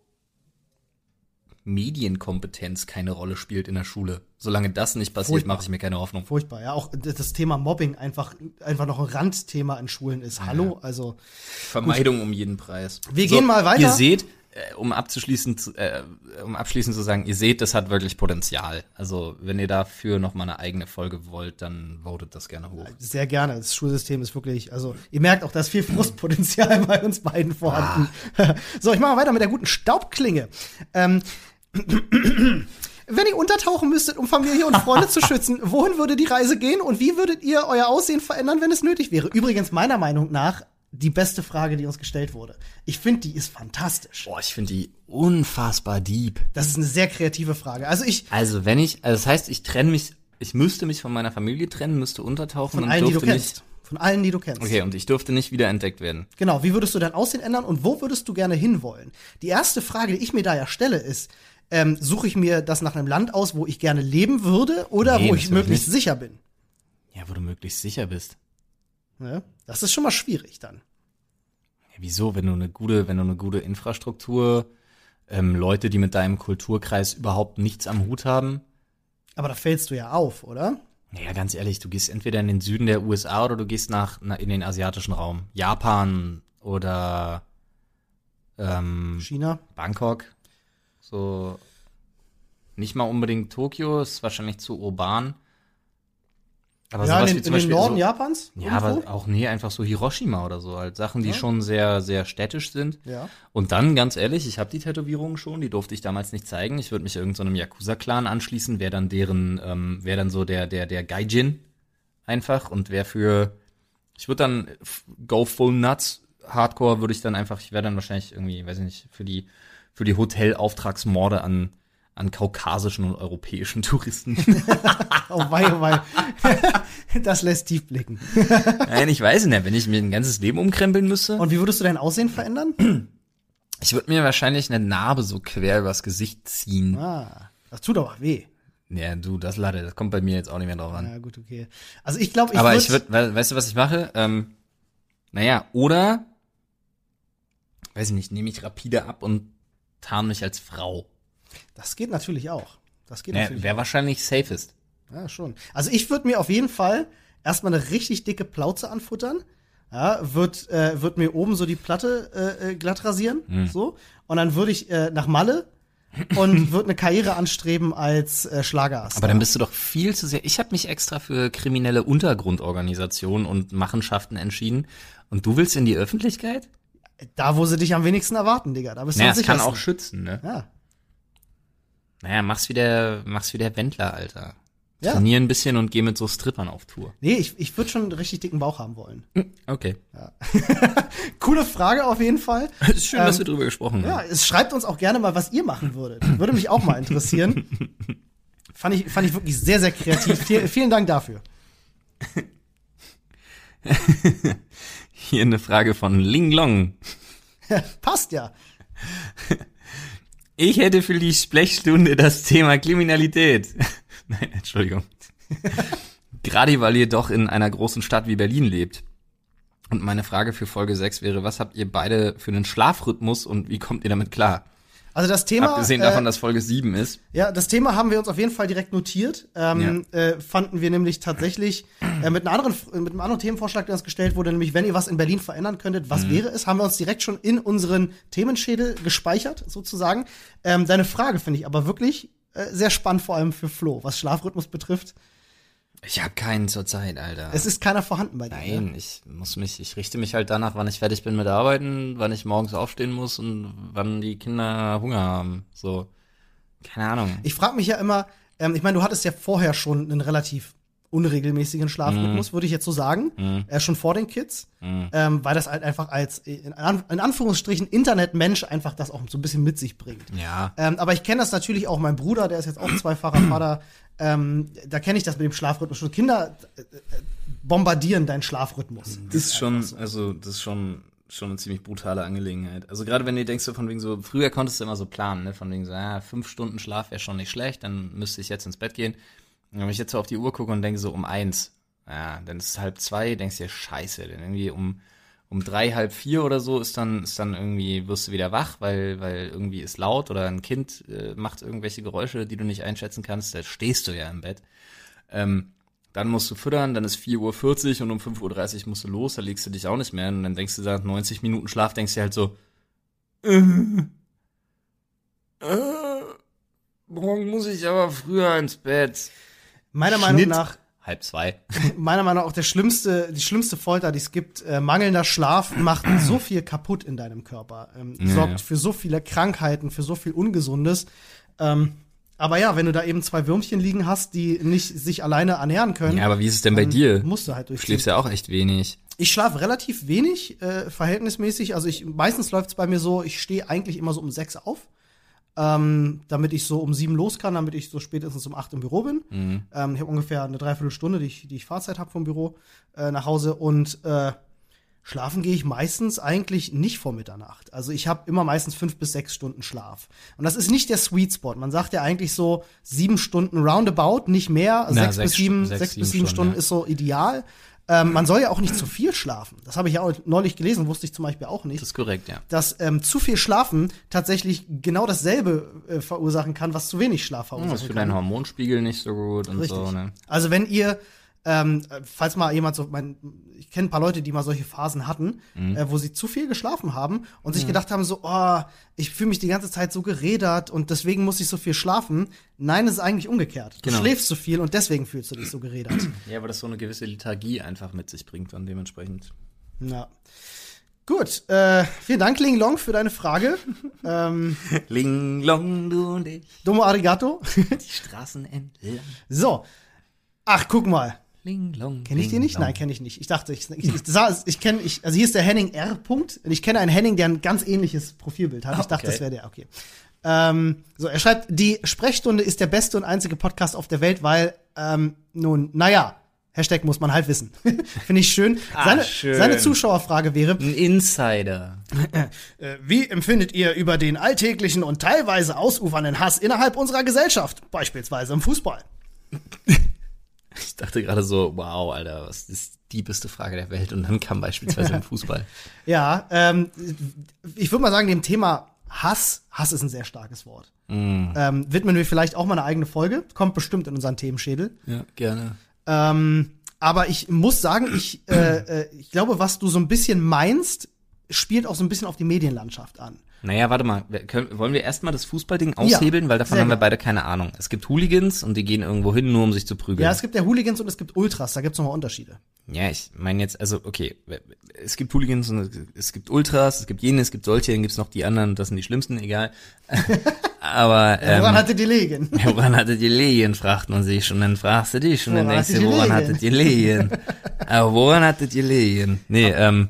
Medienkompetenz keine Rolle spielt in der Schule. Solange das nicht passiert, mache ich mir keine Hoffnung. Furchtbar, ja. Auch das Thema Mobbing einfach, einfach noch ein Randthema in Schulen ist. Hallo, also. Vermeidung um jeden Preis. Wir gehen mal weiter. Ihr seht, äh, um abzuschließen, zu- äh, um abschließend zu sagen, ihr seht, das hat wirklich Potenzial. Also wenn ihr dafür noch mal eine eigene Folge wollt, dann votet das gerne hoch. Sehr gerne. Das Schulsystem ist wirklich, also ihr merkt auch, da ist viel Frustpotenzial bei uns beiden vorhanden. so, ich mache mal weiter mit der guten Staubklinge. Ähm, wenn ihr untertauchen müsstet, um Familie und Freunde zu schützen, wohin würde die Reise gehen und wie würdet ihr euer Aussehen verändern, wenn es nötig wäre? Übrigens, meiner Meinung nach, die beste Frage, die uns gestellt wurde. Ich finde, die ist fantastisch. Boah, ich finde die unfassbar deep. Das ist eine sehr kreative Frage. Also ich, Also wenn ich, also das heißt, ich trenne mich, ich müsste mich von meiner Familie trennen, müsste untertauchen von und allen, die du durfte kennst. Von allen, die du kennst. Okay, und ich dürfte nicht wieder entdeckt werden. Genau, wie würdest du dein Aussehen ändern und wo würdest du gerne hinwollen? Die erste Frage, die ich mir da ja stelle, ist, ähm, suche ich mir das nach einem Land aus, wo ich gerne leben würde oder Nee, wo ich möglichst nicht. sicher bin? Ja, wo du möglichst sicher bist. Ne? Das ist schon mal schwierig dann. Ja, wieso, wenn du eine gute, wenn du eine gute Infrastruktur, ähm, Leute, die mit deinem Kulturkreis überhaupt nichts am Hut haben, Aber da fällst du ja auf, oder? Naja, ganz ehrlich, du gehst entweder in den Süden der USA oder du gehst nach, na, in den asiatischen Raum. Japan oder ähm, China? Bangkok. So nicht mal unbedingt Tokio, ist wahrscheinlich zu urban. Aber ja, sowas in, wie den- zum in den Beispiel Norden so, Japans? Ja, irgendwo? aber auch nee, einfach so Hiroshima oder so, halt Sachen, die Ja. schon sehr, sehr städtisch sind. Ja. Und dann, ganz ehrlich, ich habe die Tätowierungen schon, die durfte ich damals nicht zeigen. Ich würde mich irgendeinem Yakuza-Clan anschließen, wäre dann deren, ähm, wäre dann so der, der, der Gaijin einfach und wäre für, ich würde dann go full nuts, Hardcore würde ich dann einfach, ich wäre dann wahrscheinlich irgendwie, weiß ich nicht, für die, für die Hotelauftragsmorde an, an kaukasischen und europäischen Touristen. Oh wei, oh wei. das lässt tief blicken. Nein, ich weiß nicht, wenn ich mir ein ganzes Leben umkrempeln müsste. Und wie würdest du dein Aussehen verändern? Ich würde mir wahrscheinlich eine Narbe so quer übers Gesicht ziehen. Ah, das tut aber weh. Ja, du, das Lade, das kommt bei mir jetzt auch nicht mehr drauf an. Ja, gut, okay. Also ich glaube, ich Aber würd, ich würde, we weißt du, was ich mache? Ähm, naja, oder, weiß ich nicht, nehme ich rapide ab und tarn mich als Frau. Das geht natürlich auch. Das geht Ja, natürlich Wäre wahrscheinlich safest. Ja, schon. Also ich würde mir auf jeden Fall erstmal eine richtig dicke Plauze anfuttern. Ja, wird, äh, wird mir oben so die Platte äh, äh, glatt rasieren. Hm. So. Und dann würde ich äh, nach Malle und würde eine Karriere anstreben als äh, Schlagerstar. Aber dann bist du doch viel zu sehr. Ich habe mich extra für kriminelle Untergrundorganisationen und Machenschaften entschieden. Und du willst in die Öffentlichkeit? Da, wo sie dich am wenigsten erwarten, Digga. Da bist du Naja, es kann auch schützen, ne? Ja. Naja, mach's wie der, mach's wie der Wendler, Alter. Ja. Trainier ein bisschen und geh mit so Strippern auf Tour. Nee, ich, ich würde schon einen richtig dicken Bauch haben wollen. Okay. Coole Frage auf jeden Fall. Es ist schön, dass Ähm, wir drüber gesprochen Ja, haben. es schreibt uns auch gerne mal, was ihr machen würdet. Würde mich auch mal interessieren. fand, ich, fand ich wirklich sehr, sehr kreativ. Viel, vielen Dank dafür. Hier eine Frage von Ling Long. Passt ja. Ich hätte für die Sprechstunde das Thema Kriminalität. Nein, Entschuldigung. Gerade weil ihr doch in einer großen Stadt wie Berlin lebt. Und meine Frage für Folge 6 wäre, was habt ihr beide für einen Schlafrhythmus und wie kommt ihr damit klar? Also das Thema. Abgesehen äh, davon, dass Folge 7 ist. Ja, das Thema haben wir uns auf jeden Fall direkt notiert. Ähm, äh, fanden wir nämlich tatsächlich äh, mit, einer anderen, mit einem anderen Themenvorschlag, der uns gestellt wurde, nämlich wenn ihr was in Berlin verändern könntet, was wäre es, haben wir uns direkt schon in unseren Themenschädel gespeichert, sozusagen. Ähm, deine Frage finde ich aber wirklich äh, sehr spannend, vor allem für Flo, was Schlafrhythmus betrifft. Ich habe keinen zur Zeit, Alter. Es ist keiner vorhanden bei dir. ne? Nein, ich muss mich, ich richte mich halt danach, wann ich fertig bin mit Arbeiten, wann ich morgens aufstehen muss und wann die Kinder Hunger haben. So, keine Ahnung. Ich frage mich ja immer, ähm, ich meine, du hattest ja vorher schon einen relativ unregelmäßigen Schlafrhythmus, würde ich jetzt so sagen, äh, schon vor den Kids, ähm, weil das halt einfach als in, An in Anführungsstrichen Internetmensch einfach das auch so ein bisschen mit sich bringt. Ja. Ähm, aber ich kenne das natürlich auch, mein Bruder, der ist jetzt auch zweifacher Vater, ähm, da kenne ich das mit dem Schlafrhythmus schon. Kinder äh, äh, bombardieren deinen Schlafrhythmus. Das ist schon, also das ist schon schon eine ziemlich brutale Angelegenheit. Also gerade wenn du denkst, so von wegen so, früher konntest du immer so planen, ne, von wegen so, ja, fünf Stunden Schlaf wäre schon nicht schlecht, dann müsste ich jetzt ins Bett gehen. Und wenn ich jetzt so auf die Uhr gucke und denke so um eins, ja, dann ist es halb zwei, denkst dir, scheiße, denn irgendwie um um drei, halb vier oder so ist dann, ist dann irgendwie, wirst du wieder wach, weil, weil irgendwie ist laut oder ein Kind äh, macht irgendwelche Geräusche, die du nicht einschätzen kannst, da stehst du ja im Bett. Ähm, dann musst du füttern, dann ist 4.40 Uhr und um 5.30 Uhr musst du los, da legst du dich auch nicht mehr und dann denkst du da 90 Minuten Schlaf, denkst du halt so, äh, äh, morgen muss ich aber früher ins Bett. Meiner Meinung Schnitt. nach Halb zwei. meiner Meinung nach auch der schlimmste, die schlimmste Folter, die es gibt. Äh, mangelnder Schlaf macht so viel kaputt in deinem Körper, ähm, Ja, sorgt ja. für so viele Krankheiten, für so viel Ungesundes. Ähm, aber ja, wenn du da eben zwei Würmchen liegen hast, die nicht sich alleine ernähren können, Ja, aber wie ist es denn bei dir? musst du halt Du durchziehen. schläfst ja auch echt wenig. Ich schlafe relativ wenig, äh, verhältnismäßig. Also ich meistens läuft es bei mir so, ich stehe eigentlich immer so um sechs auf, ähm, damit ich so um sieben los kann, damit ich so spätestens um acht im Büro bin. Mhm. Ähm, ich habe ungefähr eine Dreiviertelstunde, die ich, die ich Fahrzeit habe vom Büro äh, nach Hause und äh, schlafen gehe ich meistens eigentlich nicht vor Mitternacht. Also ich habe immer meistens fünf bis sechs Stunden Schlaf. Und das ist nicht der Sweet Spot. Man sagt ja eigentlich so sieben Stunden roundabout, nicht mehr. Na, sechs, sechs bis sieben, sechs, sechs, bis sieben Stunden, Stunden ja. ist so ideal. Ähm, man soll ja auch nicht zu viel schlafen. Das habe ich ja auch neulich gelesen, wusste ich zum Beispiel auch nicht Das ist korrekt, ja. dass ähm, zu viel Schlafen tatsächlich genau dasselbe äh, verursachen kann, was zu wenig Schlaf verursachen Das ist für deinen Hormonspiegel nicht so gut und Richtig. so, ne? Also wenn ihr, ähm, äh, falls mal jemand so, mein, ich kenne ein paar Leute, die mal solche Phasen hatten, Mhm. äh, wo sie zu viel geschlafen haben und sich gedacht haben, so, oh, ich fühle mich die ganze Zeit so gerädert und deswegen muss ich so viel schlafen. Nein, es ist eigentlich umgekehrt. Du Genau. schläfst zu viel und deswegen fühlst du dich so gerädert. Ja, aber das so eine gewisse Lethargie einfach mit sich bringt dann dementsprechend. ja. Gut, äh, vielen Dank, Ling Long, für deine Frage. ähm, Ling Long, du und ich, domo arigato. die Straßen entlang. so. Ach, guck mal. Ling Long. Kenn ich den nicht? Nein, kenne ich nicht. Ich dachte, ich, ich, ich, kenne, ich, also hier ist der Henning R. Punkt. Und ich kenne einen Henning, der ein ganz ähnliches Profilbild hat. Ich dachte, das wäre der. Okay. Ähm, so, er schreibt, die Sprechstunde ist der beste und einzige Podcast auf der Welt, weil, ähm, nun, naja, Hashtag muss man halt wissen. Finde ich schön. Ah, Seine, schön. seine Zuschauerfrage wäre, Ein Insider. äh, wie empfindet ihr über den alltäglichen und teilweise ausufernden Hass innerhalb unserer Gesellschaft, beispielsweise im Fußball? Ich dachte gerade so, wow, Alter, was ist die beste Frage der Welt? Und dann kam beispielsweise im Fußball. Ja, ähm, ich würde mal sagen, dem Thema Hass, Hass ist ein sehr starkes Wort. Mm. Ähm, widmen wir vielleicht auch mal eine eigene Folge, kommt bestimmt in unseren Themenschädel. Ja, gerne. Ähm, aber ich muss sagen, ich, äh, äh, ich glaube, was du so ein bisschen meinst, spielt auch so ein bisschen auf die Medienlandschaft an. Naja, warte mal, wir können, wollen wir erstmal das Fußballding aushebeln, weil davon haben wir beide keine Ahnung. Es gibt Hooligans und die gehen irgendwo hin, nur um sich zu prügeln. Ja, es gibt ja Hooligans und es gibt Ultras, da gibt's nochmal Unterschiede. Ja, ich meine jetzt, also okay, es gibt Hooligans und es gibt Ultras, es gibt jene, es gibt solche, dann gibt's noch die anderen, das sind die schlimmsten, egal. Aber ähm, Woran hatte die Legen? woran hattet ihr Lehen, fragt man sich schon, dann fragst du dich dann Woran denkst du, hattet ihr woran hattet ihr Lehen? Aber woran hattet ihr Lehen? Nee, ähm,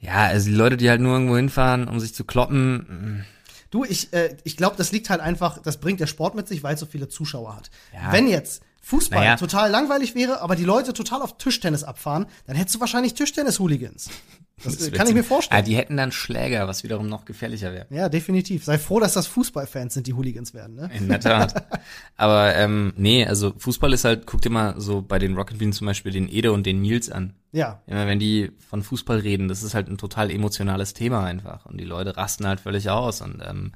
ja, also die Leute, die halt nur irgendwo hinfahren, um sich zu kloppen, Du, ich, äh, ich glaube, das liegt halt einfach, das bringt der Sport mit sich, weil es so viele Zuschauer hat. Ja. Wenn jetzt Fußball Naja. total langweilig wäre, aber die Leute total auf Tischtennis abfahren, dann hättest du wahrscheinlich Tischtennis-Hooligans. Das, Das kann ich mir vorstellen. Ah, die hätten dann Schläger, was wiederum noch gefährlicher wäre. Ja, definitiv. Sei froh, dass das Fußballfans sind, die Hooligans werden, ne? In der Tat. Aber ähm, nee, also Fußball ist halt, guck dir mal so bei den Rocket Beans zum Beispiel den Ede und den Nils an. Ja. Immer wenn die von Fußball reden, das ist halt ein total emotionales Thema einfach. Und die Leute rasten halt völlig aus. Und ähm,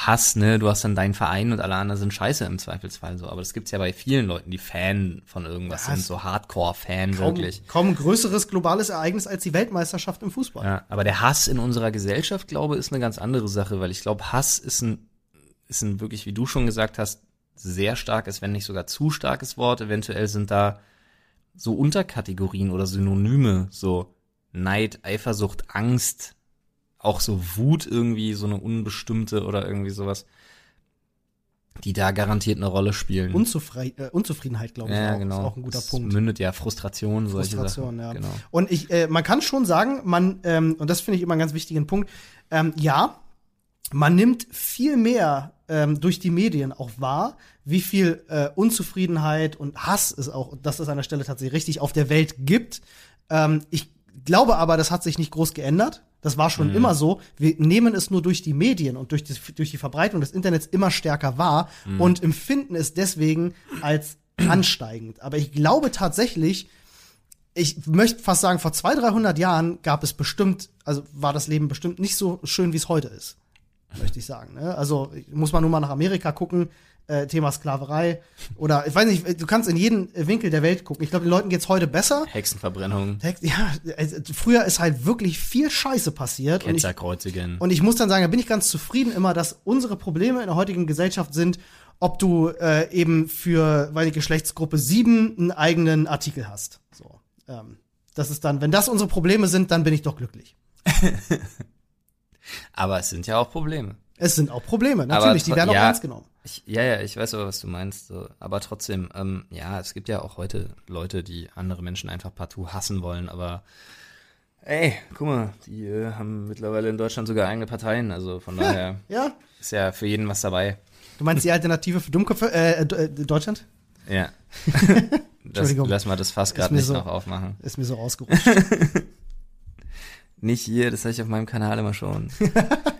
Hass, ne, du hast dann deinen Verein und alle anderen sind scheiße im Zweifelsfall so. Aber das gibt's ja bei vielen Leuten, die Fan von irgendwas Ja, sind, so Hardcore-Fan wirklich. kaum ein größeres globales Ereignis als die Weltmeisterschaft im Fußball. Ja, aber der Hass in unserer Gesellschaft, glaube ich, ist eine ganz andere Sache, weil ich glaube, Hass ist ein, ist ein wirklich, wie du schon gesagt hast, sehr starkes, wenn nicht sogar zu starkes Wort. Eventuell sind da so Unterkategorien oder Synonyme, so Neid, Eifersucht, Angst, auch so Wut irgendwie, so eine unbestimmte oder irgendwie sowas, die da garantiert eine Rolle spielen. Unzufri äh, Unzufriedenheit, glaube ich, ja, auch. genau. Ist auch ein guter Es Punkt. Mündet ja Frustration, solche Frustration, Sachen. ja. Genau. Und ich, äh, man kann schon sagen, man, ähm, und das finde ich immer einen ganz wichtigen Punkt, ähm, ja, man nimmt viel mehr ähm, durch die Medien auch wahr, wie viel äh, Unzufriedenheit und Hass es auch, dass es an der Stelle tatsächlich richtig auf der Welt gibt. Ähm, ich glaube aber, das hat sich nicht groß geändert. Das war schon immer so. Wir nehmen es nur durch die Medien und durch die, durch die Verbreitung des Internets immer stärker wahr und empfinden es deswegen als ansteigend. Aber ich glaube tatsächlich, ich möchte fast sagen, vor 200, 300 Jahren gab es bestimmt, also war das Leben bestimmt nicht so schön, wie es heute ist. Möchte ich sagen. Ne? Also muss man nur mal nach Amerika gucken, äh, Thema Sklaverei. Oder ich weiß nicht, du kannst in jeden Winkel der Welt gucken. Ich glaube, den Leuten geht's heute besser. Hexenverbrennung, Text- Ja, also früher ist halt wirklich viel Scheiße passiert. Und ich, Ketzerkreuzigen. und ich muss dann sagen, da bin ich ganz zufrieden immer, dass unsere Probleme in der heutigen Gesellschaft sind, ob du äh, eben für, weil die Geschlechtsgruppe 7 einen eigenen Artikel hast. So. Ähm, das ist dann, wenn das unsere Probleme sind, dann bin ich doch glücklich. Aber es sind ja auch Probleme. Es sind auch Probleme, natürlich, die tro- werden auch ja, ernst genommen. Ich, ja, ja, ich weiß aber, was du meinst. So. Aber trotzdem, ähm, ja, es gibt ja auch heute Leute, die andere Menschen einfach partout hassen wollen. Aber ey, guck mal, die äh, haben mittlerweile in Deutschland sogar eigene Parteien. Also von daher Ja, ist ja für jeden was dabei. du meinst die Alternative für Dummköpfe, äh, äh, äh, Deutschland? Ja. das, Entschuldigung. lass mal das Fass gerade nicht so- noch aufmachen. Ist mir so ausgerutscht. Nicht hier, das habe ich auf meinem Kanal immer schon.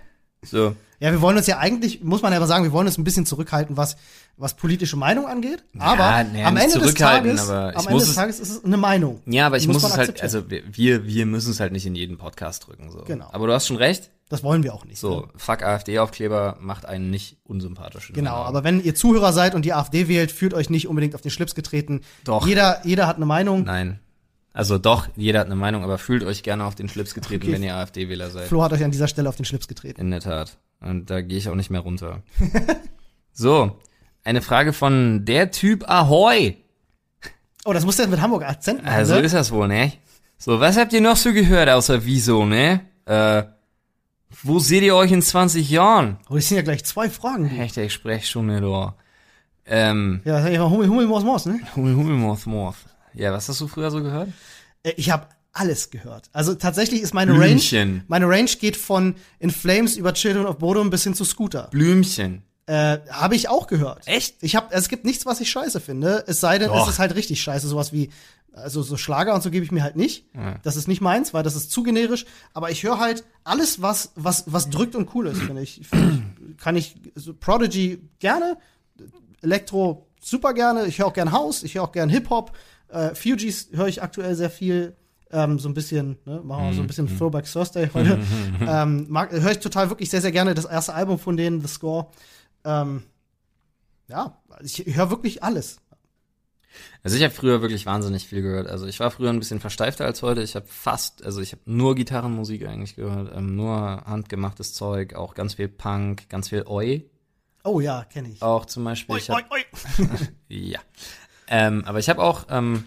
so. ja, wir wollen uns ja eigentlich, muss man ja aber sagen, wir wollen uns ein bisschen zurückhalten, was, was politische Meinung angeht. Aber nee, am Ende des Tages, am Ende des es- Tages ist es eine Meinung. Ja, aber ich Muss muss, es halt, also wir, wir müssen es halt nicht in jeden Podcast drücken. So. Genau. Aber du hast schon recht. Das wollen wir auch nicht. So, Ne? fuck AfD-Aufkleber macht einen nicht unsympathisch. Genau, aber wenn ihr Zuhörer seid und die AfD wählt, fühlt euch nicht unbedingt auf den Schlips getreten. Doch. Jeder, jeder hat eine Meinung. Nein. Also doch, jeder hat eine Meinung, aber fühlt euch gerne auf den Schlips getreten, Okay. wenn ihr AfD-Wähler seid. Flo hat euch an dieser Stelle auf den Schlips getreten. In der Tat. Und da gehe ich auch nicht mehr runter. so, eine Frage von der Typ Ahoy. Oh, das muss der mit Hamburger Akzent machen, Also ne? ist das wohl, ne? So, was habt ihr noch so gehört außer Wieso, ne? Äh, wo seht ihr euch in 20 Jahren? Oh, das sind ja gleich zwei Fragen. Hashtag Sprechstunde, du. Ähm, Ja, das ist ja Hummel, Hummel, Maus, Maus, ne? Hummel, Hummel, Moth, Moth. Ja, was hast du früher so gehört? Äh, Ich habe alles gehört. Also tatsächlich ist meine Blümchen. Range, meine Range geht von In Flames über Children of Bodom bis hin zu Scooter. Blümchen. Äh, habe ich auch gehört. Echt? Ich habe, es gibt nichts, was ich scheiße finde. Es sei denn, Doch. es ist halt richtig scheiße. Sowas wie, also so Schlager und so gebe ich mir halt nicht. Das ist nicht meins, weil das ist zu generisch. Aber ich höre halt alles, was, was, was drückt und cool ist, finde ich. Find ich. Kann ich, so Prodigy gerne, Elektro super gerne. Ich höre auch gern House, ich höre auch gern Hip-Hop. Äh, Fugees höre ich aktuell sehr viel. Ähm, so ein bisschen, ne, machen wir so ein bisschen Throwback Thursday heute. ähm, höre ich total wirklich sehr, sehr gerne das erste Album von denen, The Score. Ähm, ja, ich höre wirklich alles. Also ich habe früher wirklich wahnsinnig viel gehört. Also ich war früher ein bisschen versteifter als heute. Ich habe fast, also ich habe nur Gitarrenmusik eigentlich gehört, ähm, nur handgemachtes Zeug, auch ganz viel Punk, ganz viel Oi Oh ja, kenne ich. auch zum Beispiel. Oi, ich hab, oi, oi. Ja. Ähm, aber ich habe auch ähm,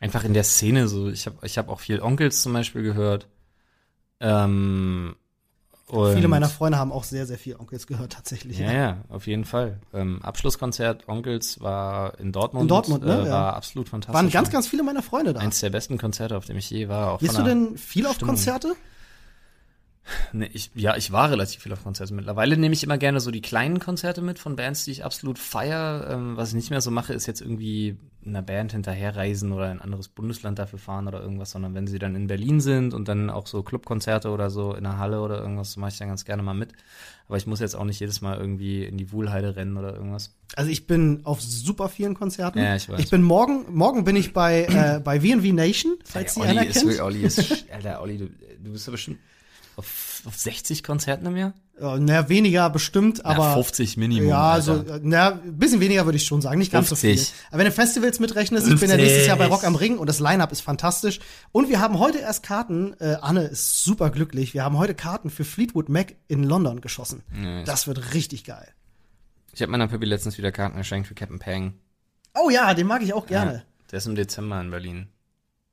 einfach in der Szene so, ich habe ich hab auch viel Onkels zum Beispiel gehört. Ähm, und Viele meiner Freunde haben auch sehr, sehr viel Onkels gehört, tatsächlich. Ja, ja, auf jeden Fall. Ähm, Abschlusskonzert Onkels war in Dortmund. In Dortmund, ne? Äh, Ja. war absolut fantastisch. Waren ganz, ganz viele meiner Freunde da. Eins der besten Konzerte, auf dem ich je war. Gehst du denn viel auf Stimmung. Konzerte? Nee, ich, ja, ich war relativ viel auf Konzerten. Mittlerweile nehme ich immer gerne so die kleinen Konzerte mit von Bands, die ich absolut feier. Ähm, was ich nicht mehr so mache, ist jetzt irgendwie einer Band hinterherreisen oder in ein anderes Bundesland dafür fahren oder irgendwas, sondern wenn sie dann in Berlin sind und dann auch so Clubkonzerte oder so in der Halle oder irgendwas, mache ich dann ganz gerne mal mit. Aber ich muss jetzt auch nicht jedes Mal irgendwie in die Wuhlheide rennen oder irgendwas. Also ich bin auf super vielen Konzerten. Ja, ich weiß. Ich bin morgen, morgen bin ich bei, äh, bei V&V Nation, falls Ey, sie einer Olli ist, kennt. Olli ist, Alter, Olli, du, du bist ja bestimmt auf, auf 60 Konzerten im Jahr? Ja, naja, weniger bestimmt, aber. ja, 50 Minimum. Ja, Alter. so, äh, na, ein bisschen weniger würde ich schon sagen, nicht ganz so 50. viel. Aber wenn du Festivals mitrechnest, ich bin ja nächstes Jahr bei 50. Rock am Ring und das Line-Up ist fantastisch. Und wir haben heute erst Karten, äh, Anne ist super glücklich, wir haben heute Karten für Fleetwood Mac in London geschossen. Nice. Das wird richtig geil. Ich habe meiner Pippi letztens wieder Karten geschenkt für Captain Pang. Oh ja, den mag ich auch gerne. Ja, der ist im Dezember in Berlin.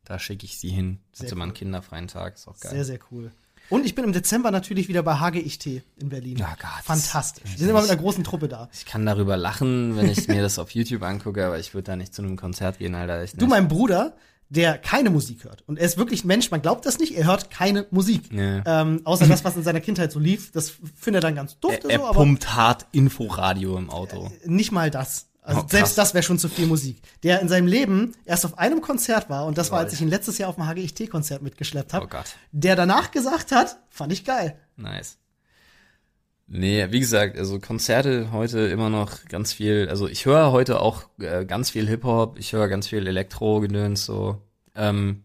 Da schicke ich sie hin. Sie mal einen kinderfreien Tag. Ist auch geil. Sehr, sehr cool. Und ich bin im Dezember natürlich wieder bei HGIT in Berlin. Ja, Gott. Fantastisch. Wir sind immer mit einer großen Truppe da. Ich kann darüber lachen, wenn ich mir das auf YouTube angucke, aber ich würde da nicht zu einem Konzert gehen, Alter. Ich Du, nicht. mein Bruder, der keine Musik hört. Und er ist wirklich ein Mensch, man glaubt das nicht, er hört keine Musik. Nee. Ähm, außer das, was in seiner Kindheit so lief. Das findet er dann ganz doof, er, er so, pumpt hart Inforadio im Auto. nicht mal das. Also Oh, selbst das wäre schon zu viel Musik. Der in seinem Leben erst auf einem Konzert war, und das war, als ich ihn letztes Jahr auf dem HGIT-Konzert mitgeschleppt habe, Oh Gott. der danach gesagt hat, fand ich geil. Nice. Nee, wie gesagt, also Konzerte heute immer noch ganz viel, also ich höre heute auch äh, ganz viel Hip-Hop, ich höre ganz viel Elektro-Gedöns so. Ähm,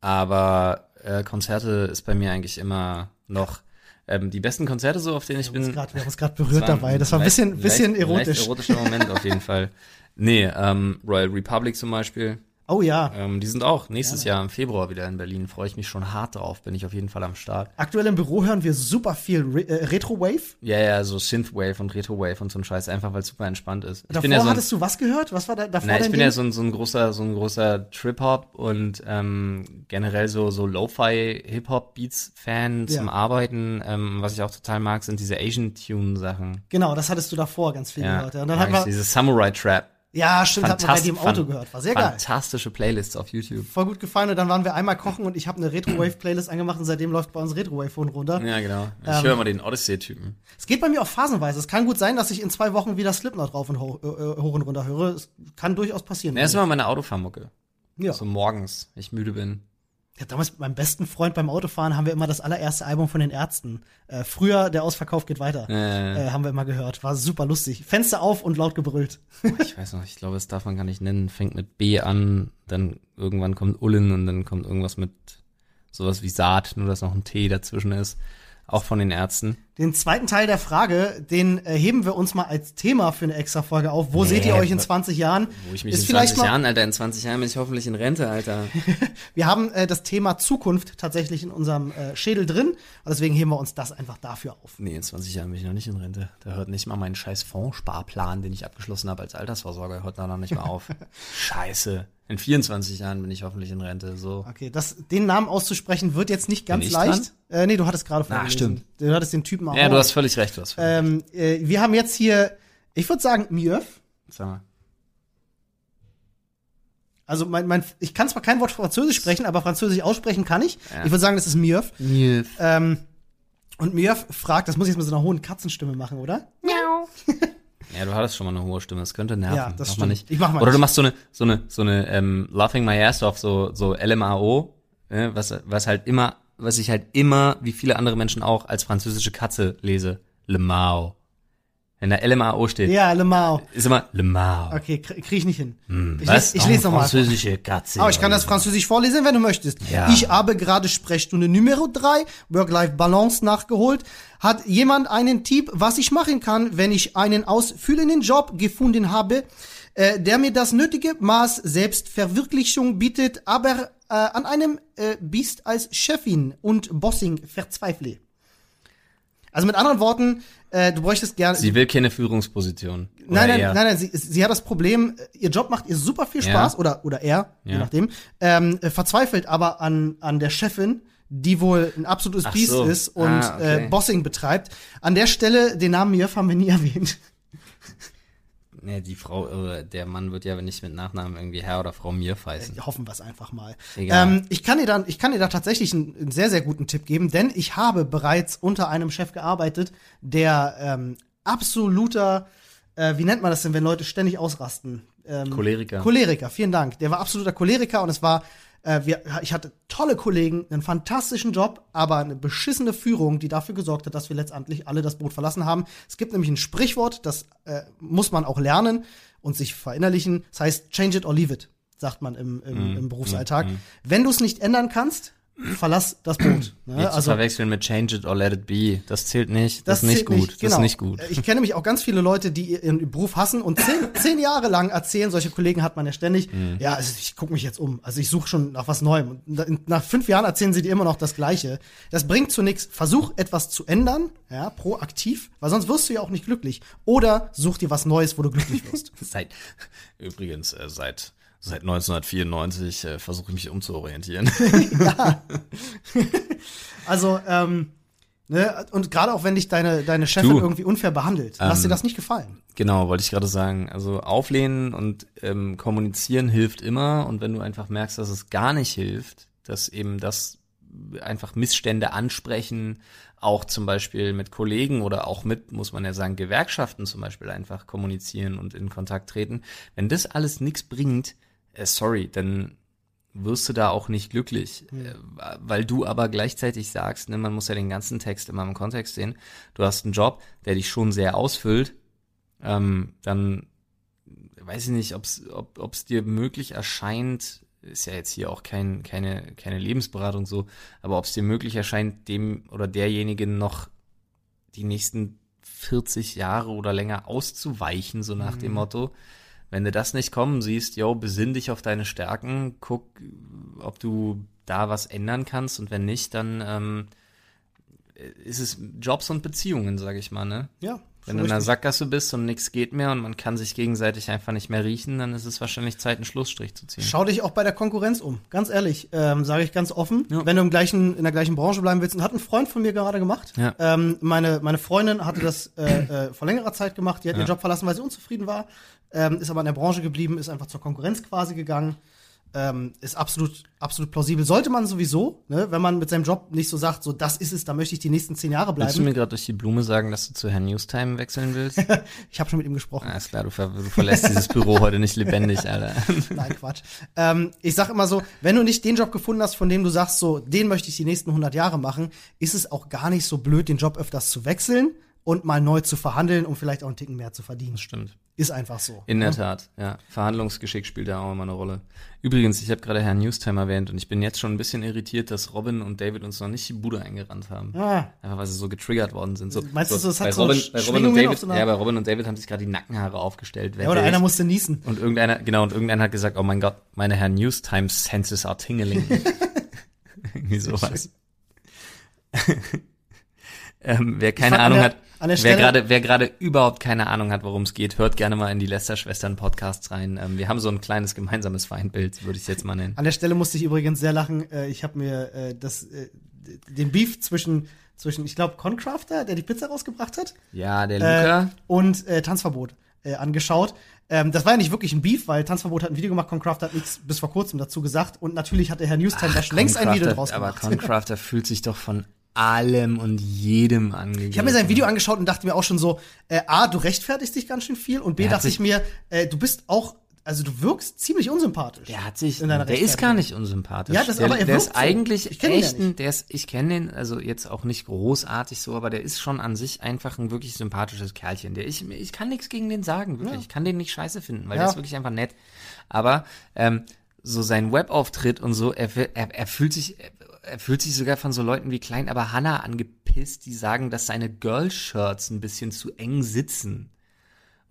aber äh, Konzerte ist bei mir eigentlich immer noch ähm, die besten Konzerte so, auf denen ich bin. grad- wir haben uns gerade berührt dabei. Das war ein leicht- bisschen, bisschen leicht, erotisch. Leicht erotischer Moment auf jeden Fall. Nee, ähm, Royal Republic zum Beispiel. Oh ja. Ähm, die sind auch nächstes Jahr im Februar wieder in Berlin. Freue ich mich schon hart drauf. Bin ich auf jeden Fall am Start. Aktuell im Büro hören wir super viel Re äh, Retro-Wave. Ja, ja, so Synthwave und Retrowave und so ein Scheiß, einfach weil es super entspannt ist. Ich Davor ja so ein, hattest du was gehört? Was war da davor na, ich bin Ding? ja so ein, so ein großer, so ein großer Trip-Hop und ähm, generell so, so Lo-Fi-Hip-Hop-Beats-Fan Ja. zum Arbeiten. Ähm, was ich auch total mag, sind diese Asian-Tune-Sachen. genau, das hattest du davor ganz viel Ja, gehört. Ja. Und dann mag hatten ich wir, diese Samurai-Trap. Ja, stimmt, hatten wir bei im Auto gehört. War sehr geil. Fantastische Playlists auf YouTube. Voll gut gefallen und dann waren wir einmal kochen und ich habe eine Retro-Wave-Playlist angemacht und seitdem läuft bei uns Retro-Wave hoch und runter. Ja, genau. Ich Ähm, höre mal den Odyssey-Typen. Es geht bei mir auch phasenweise. Es kann gut sein, dass ich in zwei Wochen wieder Slipknot rauf und hoch, äh, hoch und runter höre. Es kann durchaus passieren. Ja, das ist immer meine Autofahrmucke. ja. So morgens, wenn ich müde bin. Ja, damals mit meinem besten Freund beim Autofahren haben wir immer das allererste Album von den Ärzten. Äh, früher, der Ausverkauf geht weiter. Äh, Äh, haben wir immer gehört. War super lustig. Fenster auf und laut gebrüllt. Ich weiß noch, ich glaube, das darf man gar nicht nennen. Fängt mit B an, dann irgendwann kommt Ullen und dann kommt irgendwas mit sowas wie Saat, nur dass noch ein T dazwischen ist. Auch von den Ärzten. Den zweiten Teil der Frage, den äh, heben wir uns mal als Thema für eine extra Folge auf. Wo Nee, seht ihr euch in wa- 20 Jahren? Wo ich mich Ist in vielleicht 20 mal- Jahren, Alter, in 20 Jahren bin ich hoffentlich in Rente, Alter. Wir haben äh, das Thema Zukunft tatsächlich in unserem äh, Schädel drin. Und deswegen heben wir uns das einfach dafür auf. Nee, in 20 Jahren bin ich noch nicht in Rente. Da hört nicht mal mein scheiß Fondssparplan, den ich abgeschlossen habe als Altersvorsorge, hört da noch nicht mal auf. Scheiße. In 24 Jahren bin ich hoffentlich in Rente, so. Okay, das, den Namen auszusprechen wird jetzt nicht ganz ich leicht. Äh, nee, du hattest gerade vorgelesen. stimmt. Du hattest den Typen auch. Ja, du hast völlig recht, du hast völlig recht. ähm, äh, Wir haben jetzt hier, ich würde sagen, Mjöf. Sag mal. Also mein, mein, ich kann zwar kein Wort Französisch sprechen, aber Französisch aussprechen kann ich. Ja. Ich würde sagen, das ist Mjöf. Nilf. Ähm, und Mjöf fragt, das muss ich jetzt mit so einer hohen Katzenstimme machen, oder? Ja, du hattest schon mal eine hohe Stimme, das könnte nerven. Ja, das Mach stimmt. nicht. Ich mach mal Oder nicht. du machst so eine, so eine, so eine ähm, Laughing My Ass Off, so, so LMAO, äh, was, was halt immer, was ich halt immer, wie viele andere Menschen auch, als französische Katze lese. Le Mao. Wenn da LMAO steht, Ja, Le Mao. ist immer Le Mao. Okay, krie- krieg ich nicht hin. Hm, ich was? les- ich lese noch mal. Französische Katze. Aber ich kann das Französisch vorlesen, wenn du möchtest. Ja. Ich habe gerade Sprechstunde Numero 3, Work-Life-Balance nachgeholt. Hat jemand einen Tipp, was ich machen kann, wenn ich einen ausfüllenden Job gefunden habe, äh, der mir das nötige Maß Selbstverwirklichung bietet, aber äh, an einem äh, Biest als Chefin und Bossing verzweifle? Also mit anderen Worten, äh, du bräuchtest gerne. Sie will keine Führungsposition. Nein, nein, eher. nein, nein, sie, sie hat das Problem, äh, ihr Job macht ihr super viel Ja. Spaß, oder, oder er, je Ja. nachdem, ähm, äh, verzweifelt aber an, an der Chefin, die wohl ein absolutes Ach Biest so. ist und Ah, okay. äh, Bossing betreibt. An der Stelle, den Namen Mjöf haben wir nie erwähnt. Nee, die Frau, äh, der Mann wird ja nicht mit Nachnamen irgendwie Herr oder Frau Mir heißen. Äh, Hoffen wir es einfach mal. Ähm, ich, kann dir dann, ich kann dir da tatsächlich einen, einen sehr, sehr guten Tipp geben, denn ich habe bereits unter einem Chef gearbeitet, der ähm, absoluter, äh, wie nennt man das denn, wenn Leute ständig ausrasten? Ähm, Choleriker. Choleriker, vielen Dank. Der war absoluter Choleriker und es war, äh, wir, ich hatte tolle Kollegen, einen fantastischen Job, aber eine beschissene Führung, die dafür gesorgt hat, dass wir letztendlich alle das Boot verlassen haben. Es gibt nämlich ein Sprichwort, das äh, muss man auch lernen und sich verinnerlichen. Das heißt, change it or leave it, sagt man im, im, im Berufsalltag. Wenn du es nicht ändern kannst, verlass das Boot. Ne? Nicht zu verwechseln mit Change it or let it be. Das zählt nicht. Das, Das ist nicht gut. nicht, Das genau. ist nicht gut. Ich kenne nämlich auch ganz viele Leute, die ihren Beruf hassen und zehn, zehn Jahre lang erzählen, solche Kollegen hat man ja ständig, Mhm. ja, also ich gucke mich jetzt um, also ich suche schon nach was Neuem. Und nach fünf Jahren erzählen sie dir immer noch das Gleiche. Das bringt zu nichts. Versuch etwas zu ändern, ja, proaktiv, weil sonst wirst du ja auch nicht glücklich. Oder such dir was Neues, wo du glücklich wirst. Seit, übrigens, äh, seit, seit 1994 äh, versuche ich mich umzuorientieren. Also, ähm, ne, und gerade auch wenn dich deine, deine Chefin Du, irgendwie unfair behandelt, lass ähm, dir das nicht gefallen. Genau, wollte ich gerade sagen. Also auflehnen und ähm, kommunizieren hilft immer. Und wenn du einfach merkst, dass es gar nicht hilft, dass eben das einfach Missstände ansprechen, auch zum Beispiel mit Kollegen oder auch mit, muss man ja sagen, Gewerkschaften zum Beispiel einfach kommunizieren und in Kontakt treten. Wenn das alles nichts bringt, sorry, dann wirst du da auch nicht glücklich, äh, weil du aber gleichzeitig sagst, ne, man muss ja den ganzen Text immer im Kontext sehen. Du hast einen Job, der dich schon sehr ausfüllt, ähm, dann weiß ich nicht, ob's, ob es dir möglich erscheint, ist ja jetzt hier auch kein, keine, keine Lebensberatung so, aber ob es dir möglich erscheint, dem oder derjenigen noch die nächsten 40 Jahre oder länger auszuweichen, so nach dem Motto. Wenn du das nicht kommen siehst, yo, besinn dich auf deine Stärken, guck, ob du da was ändern kannst und wenn nicht, dann ähm, ist es Jobs und Beziehungen, sage ich mal, ne? Ja. Wenn du in einer. Sackgasse bist und nichts geht mehr und man kann sich gegenseitig einfach nicht mehr riechen, dann ist es wahrscheinlich Zeit, einen Schlussstrich zu ziehen. Schau dich auch bei der Konkurrenz um. Ganz ehrlich, ähm, sage ich ganz offen. Ja. Wenn du im gleichen, in der gleichen Branche bleiben willst, und hat ein Freund von mir gerade gemacht. Ja. Ähm, meine, meine Freundin hatte das äh, äh, vor längerer Zeit gemacht. Die hat Ja. ihren Job verlassen, weil sie unzufrieden war. Ähm, ist aber in der Branche geblieben, ist einfach zur Konkurrenz quasi gegangen. Ähm, ist absolut, absolut plausibel. Sollte man sowieso, ne, wenn man mit seinem Job nicht so sagt, so das ist es, da möchte ich die nächsten zehn Jahre Willst du bleiben. mir gerade durch die Blume sagen, dass du zu Herrn Newstime wechseln willst? Ich habe schon mit ihm gesprochen. Alles klar, du, ver du verlässt dieses Büro heute nicht lebendig, Alter. Nein, Quatsch. Ähm, ich sag immer so, wenn du nicht den Job gefunden hast, von dem du sagst, so, den möchte ich die nächsten 100 Jahre machen, ist es auch gar nicht so blöd, den Job öfters zu wechseln und mal neu zu verhandeln, um vielleicht auch einen Ticken mehr zu verdienen. Stimmt. Ist einfach so. In der Tat, ja. Verhandlungsgeschick spielt da auch immer eine Rolle. Übrigens, ich habe gerade Herrn Newstime erwähnt und ich bin jetzt schon ein bisschen irritiert, dass Robin und David uns noch nicht die Bude eingerannt haben. Ah, Einfach weil sie so getriggert worden sind. So, Meinst du, so, das hat so Robin, Sch- bei Robin und David, so ja, bei Robin und David haben sich gerade die Nackenhaare aufgestellt. ja, oder einer musste niesen. Und irgendeiner, genau, und irgendeiner hat gesagt, oh mein Gott, meine Herr Newstime Senses are tingling. Irgendwie sowas. ähm, wer keine Ahnung hat, an der wer Stelle- gerade, wer gerade überhaupt keine Ahnung hat, worum es geht, hört gerne mal in die Lester-Schwestern Podcasts rein. Ähm, wir haben so ein kleines gemeinsames Feindbild, würde ich es jetzt mal nennen. An der Stelle musste ich übrigens sehr lachen. Äh, ich habe mir äh, das, äh, den Beef zwischen, zwischen ich glaube, Concrafter, der die Pizza rausgebracht hat, Ja, der Luca, und äh, Tanzverbot äh, angeschaut. Ähm, das war ja nicht wirklich ein Beef, weil Tanzverbot hat ein Video gemacht, Concraft hat nichts bis vor kurzem dazu gesagt und natürlich hat der Herr Newstime da schon längst ein Video Concrafter- draus aber gemacht. Concrafter fühlt sich doch von allem und jedem angegriffen. Ich habe mir sein Video angeschaut und dachte mir auch schon so, äh, A, du rechtfertigst dich ganz schön viel und B, dachte ich mir, äh, du bist auch, also du wirkst ziemlich unsympathisch. Der hat sich, der ist gar nicht unsympathisch. Ja, das- der, aber er der ist so. eigentlich Ich echt ein, der ist, ich kenne den, also jetzt auch nicht großartig so, aber der ist schon an sich einfach ein wirklich sympathisches Kerlchen. Der ich, ich kann nichts gegen den sagen, wirklich. Ja. Ich kann den nicht scheiße finden, weil Ja. der ist wirklich einfach nett. Aber ähm, so sein Webauftritt und so, er, er, er fühlt sich, er, fühlt sich sogar von so Leuten wie Klein aber Hannah angepisst, die sagen, dass seine Girl-Shirts ein bisschen zu eng sitzen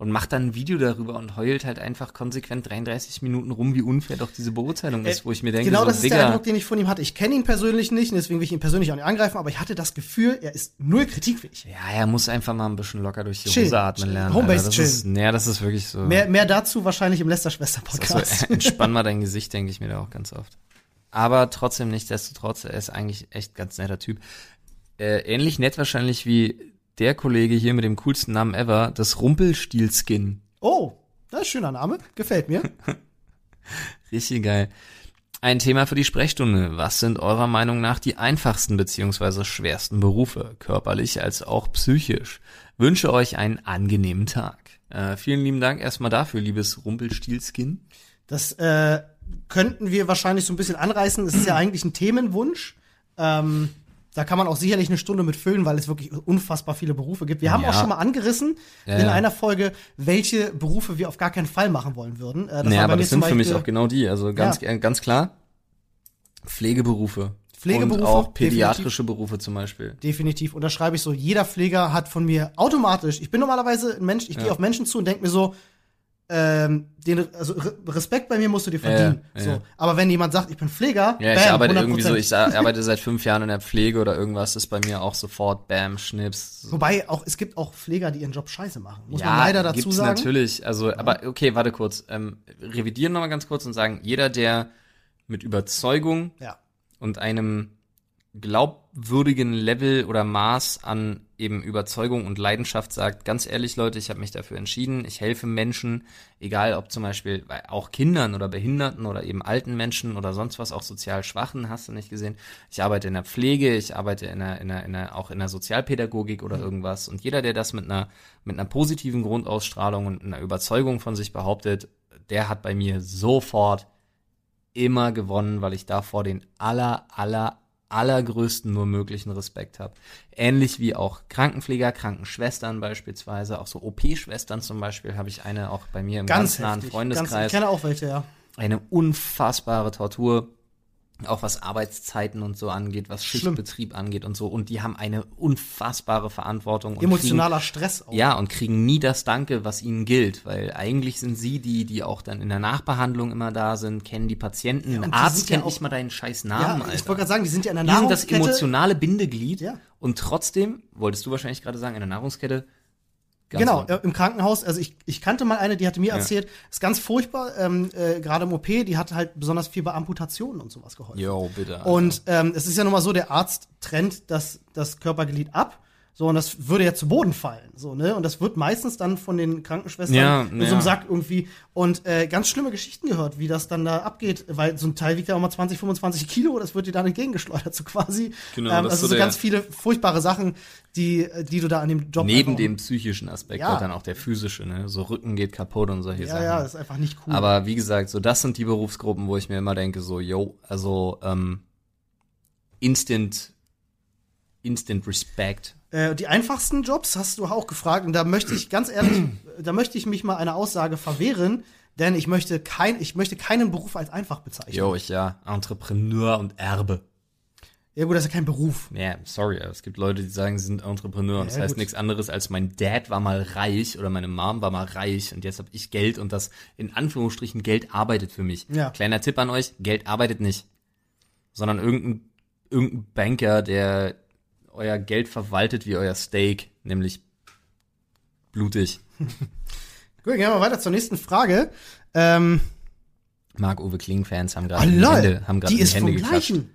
und macht dann ein Video darüber und heult halt einfach konsequent 33 Minuten rum, wie unfair doch diese Beurteilung ist, wo ich mir denke, genau so, das ist der Digga, Eindruck, den ich von ihm hatte. Ich kenne ihn persönlich nicht, und deswegen will ich ihn persönlich auch nicht angreifen, aber ich hatte das Gefühl, er ist null kritikfähig. ja, er muss einfach mal ein bisschen locker durch die Chillen. Hose atmen Chillen. lernen. Homebase das ist, chillen. ja, das ist wirklich so. Mehr, mehr dazu wahrscheinlich im so, Lester-Schwester-Podcast. entspann mal dein Gesicht, denke ich mir da auch ganz oft. Aber trotzdem nichtsdestotrotz, er ist eigentlich echt ganz netter Typ. Äh, ähnlich nett wahrscheinlich wie der Kollege hier mit dem coolsten Namen ever, das Rumpelstil-Skin. Oh, Das ist ein schöner Name, gefällt mir. Richtig geil. Ein Thema für die Sprechstunde. Was sind eurer Meinung nach die einfachsten beziehungsweise schwersten Berufe, körperlich als auch psychisch? Wünsche euch einen angenehmen Tag. Äh, vielen lieben Dank erstmal dafür, liebes Rumpelstilzkin. Das äh, könnten wir wahrscheinlich so ein bisschen anreißen. Es ist ja eigentlich ein Themenwunsch. Ähm, da kann man auch sicherlich eine Stunde mit füllen, weil es wirklich unfassbar viele Berufe gibt. Wir haben Ja. auch schon mal angerissen Ja, in ja. einer Folge, welche Berufe wir auf gar keinen Fall machen wollen würden. Äh, bei aber das sind für mich Beispiel auch genau die. Also ganz, ganz klar, Pflegeberufe. Pflegeberufe, Und auch pädiatrische Berufe zum Beispiel. Definitiv. Und da schreibe ich so, jeder Pfleger hat von mir automatisch, ich bin normalerweise ein Mensch, ich gehe auf Menschen zu und denke mir so, ähm, den, also Re- Respekt bei mir musst du dir verdienen. Ja, ja, so. Aber wenn jemand sagt, ich bin Pfleger, Ja, ich bam, arbeite 100%. irgendwie so, ich arbeite seit fünf Jahren in der Pflege oder irgendwas, ist bei mir auch sofort Bam, Schnips. Wobei auch, es gibt auch Pfleger, die ihren Job scheiße machen. Muss ja, man leider dazu gibt's sagen. natürlich. Also, aber okay, warte kurz. Ähm, revidieren nochmal ganz kurz und sagen, jeder, der mit Überzeugung und einem glaubwürdigen Level oder Maß an eben Überzeugung und Leidenschaft sagt, ganz ehrlich Leute, ich habe mich dafür entschieden, ich helfe Menschen, egal ob zum Beispiel bei auch Kindern oder Behinderten oder eben alten Menschen oder sonst was, auch sozial Schwachen, hast du nicht gesehen. Ich arbeite in der Pflege, ich arbeite in der, in der, in der auch in der Sozialpädagogik oder irgendwas. Und jeder, der das mit einer, mit einer positiven Grundausstrahlung und einer Überzeugung von sich behauptet, der hat bei mir sofort immer gewonnen, weil ich davor den aller, aller, allergrößten nur möglichen Respekt habe. Ähnlich wie auch Krankenpfleger, Krankenschwestern beispielsweise, auch so OP-Schwestern zum Beispiel, habe ich eine auch bei mir im ganz, Ganz nahen heftig. Ganz, Freundeskreis. ich kenne auch welche, ja. eine unfassbare Tortur, auch was Arbeitszeiten und so angeht, was Schlimm. Schichtbetrieb angeht und so. Und die haben eine unfassbare Verantwortung. Emotionaler Stress auch. kriegen, ja, und kriegen nie das Danke, was ihnen gilt, weil eigentlich sind sie die, die auch dann in der Nachbehandlung immer da sind, kennen die Patienten. und Ein Arzt sind ja kennt auch- nicht mal deinen scheiß Ja, Namen, ich Alter. wollte gerade sagen, die sind ja in der Die sind das Nahrungskette. emotionale Bindeglied Ja. und trotzdem, wolltest du wahrscheinlich gerade sagen, in der Nahrungskette, ganz Genau, unten. äh, im Krankenhaus. Also ich, ich kannte mal eine, die hatte mir Ja. erzählt, ist ganz furchtbar, ähm, äh, gerade im OP, die hat halt besonders viel bei Amputationen und sowas geholfen. Jo, bitte. Alter. Und ähm, es ist ja nun mal so, der Arzt trennt das, das Körperglied ab. So, und das würde ja zu Boden fallen. So, ne? Und das wird meistens dann von den Krankenschwestern Ja, in so einem ja. Sack irgendwie. Und äh, ganz schlimme Geschichten gehört, wie das dann da abgeht, weil so ein Teil wiegt ja auch mal 20, 25 Kilo, das wird dir dann entgegengeschleudert, so quasi. Genau, ähm, also so ganz viele furchtbare Sachen, die, die du da an dem Job Neben dem psychischen Aspekt Ja. halt dann auch der physische, ne? So Rücken geht kaputt und solche Ja, Sachen. ja, das ist einfach nicht cool. Aber wie gesagt, so das sind die Berufsgruppen, wo ich mir immer denke, so, yo, also ähm, Instant, Instant Respect. Äh, die einfachsten Jobs hast du auch gefragt und da möchte ich ganz ehrlich, da möchte ich mich mal einer Aussage verwehren, denn ich möchte kein, ich möchte keinen Beruf als einfach bezeichnen. Yo, ich ja, Entrepreneur und Erbe. Ja gut, das ist ja kein Beruf. Ja, sorry, aber es gibt Leute, die sagen, sie sind Entrepreneur und das Ja, heißt gut. nichts anderes als mein Dad war mal reich oder meine Mom war mal reich und jetzt habe ich Geld und das in Anführungsstrichen Geld arbeitet für mich. Ja. Kleiner Tipp an euch, Geld arbeitet nicht, sondern irgendein, irgendein Banker, der euer Geld verwaltet wie euer Steak, nämlich blutig. Gut, gehen wir mal weiter zur nächsten Frage. Ähm, Marc-Uwe Kling-Fans haben oh, gerade die lol, Hände, haben gerade die die ist Hände vom geklatscht. gleichen.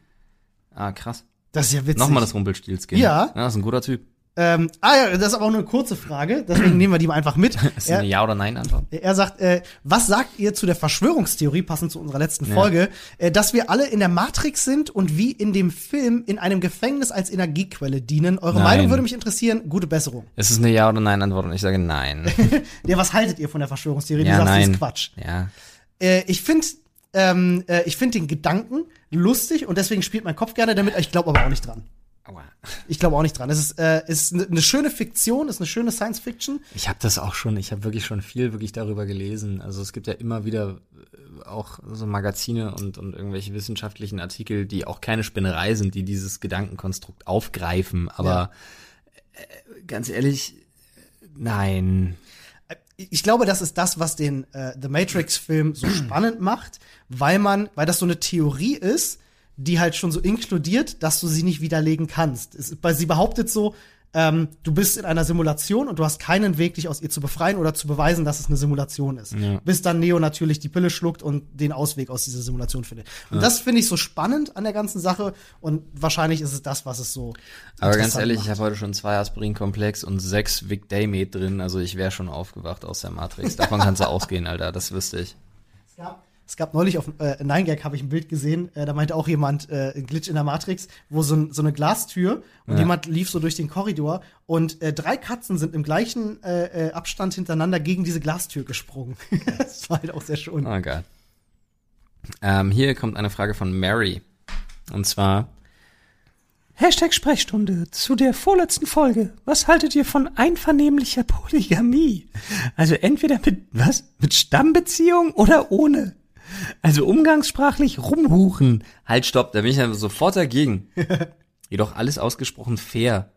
Ah, krass. Das ist ja witzig. Nochmal das Rumpelstilzkin. Ja. ja. Das ist ein guter Typ. Ähm, ah ja, das ist aber auch nur eine kurze Frage, deswegen nehmen wir die mal einfach mit. Ist das eine Ja- oder Nein-Antwort? er sagt, äh, was sagt ihr zu der Verschwörungstheorie, passend zu unserer letzten Folge, äh, dass wir alle in der Matrix sind und wie in dem Film in einem Gefängnis als Energiequelle dienen? Eure Nein. Meinung würde mich interessieren. Gute Besserung. Es ist eine Ja- oder Nein-Antwort und ich sage Nein. Ja, was haltet ihr von der Verschwörungstheorie? Du Ja, sagst, nein. ist Quatsch. Ja. Äh, ich finde ähm, äh, ich finde den Gedanken lustig und deswegen spielt mein Kopf gerne damit, aber ich glaube aber auch nicht dran. Aua. Ich glaube auch nicht dran. Es ist, äh, ist eine schöne Fiktion, es ist eine schöne Science Fiction. Ich habe das auch schon, ich habe wirklich schon viel wirklich darüber gelesen. Also es gibt ja immer wieder äh, auch so Magazine und, und irgendwelche wissenschaftlichen Artikel, die auch keine Spinnerei sind, die dieses Gedankenkonstrukt aufgreifen. Aber äh, ganz ehrlich, äh, nein. Ich glaube, das ist das, was den äh, The Matrix-Film so spannend macht, weil man, weil das so eine Theorie ist, die halt schon so inkludiert, dass du sie nicht widerlegen kannst. Es, weil sie behauptet so, ähm, du bist in einer Simulation und du hast keinen Weg, dich aus ihr zu befreien oder zu beweisen, dass es eine Simulation ist. Ja. Bis dann Neo natürlich die Pille schluckt und den Ausweg aus dieser Simulation findet. Und das finde ich so spannend an der ganzen Sache und wahrscheinlich ist es das, was es so Aber ganz ehrlich, ich macht. habe heute schon zwei Aspirin-Komplex und sechs Vic Daymed drin, also ich wäre schon aufgewacht aus der Matrix. Davon kannst du ausgehen, Alter, das wüsste ich. Es gab, es gab neulich auf äh, Nine Gag habe ich ein Bild gesehen, äh, da meinte auch jemand äh, ein Glitch in der Matrix, wo so, ein, so eine Glastür und Ja. jemand lief so durch den Korridor und äh, drei Katzen sind im gleichen äh, äh, Abstand hintereinander gegen diese Glastür gesprungen. das war halt auch sehr schön. Oh geil. Ähm, hier kommt eine Frage von Mary. Und zwar, Hashtag Sprechstunde zu der vorletzten Folge. Was haltet ihr von einvernehmlicher Polygamie? Also entweder mit, was? Mit Stammbeziehung oder ohne? Also umgangssprachlich rumhuchen. halt stopp, da bin ich ja sofort dagegen. Jedoch alles ausgesprochen fair.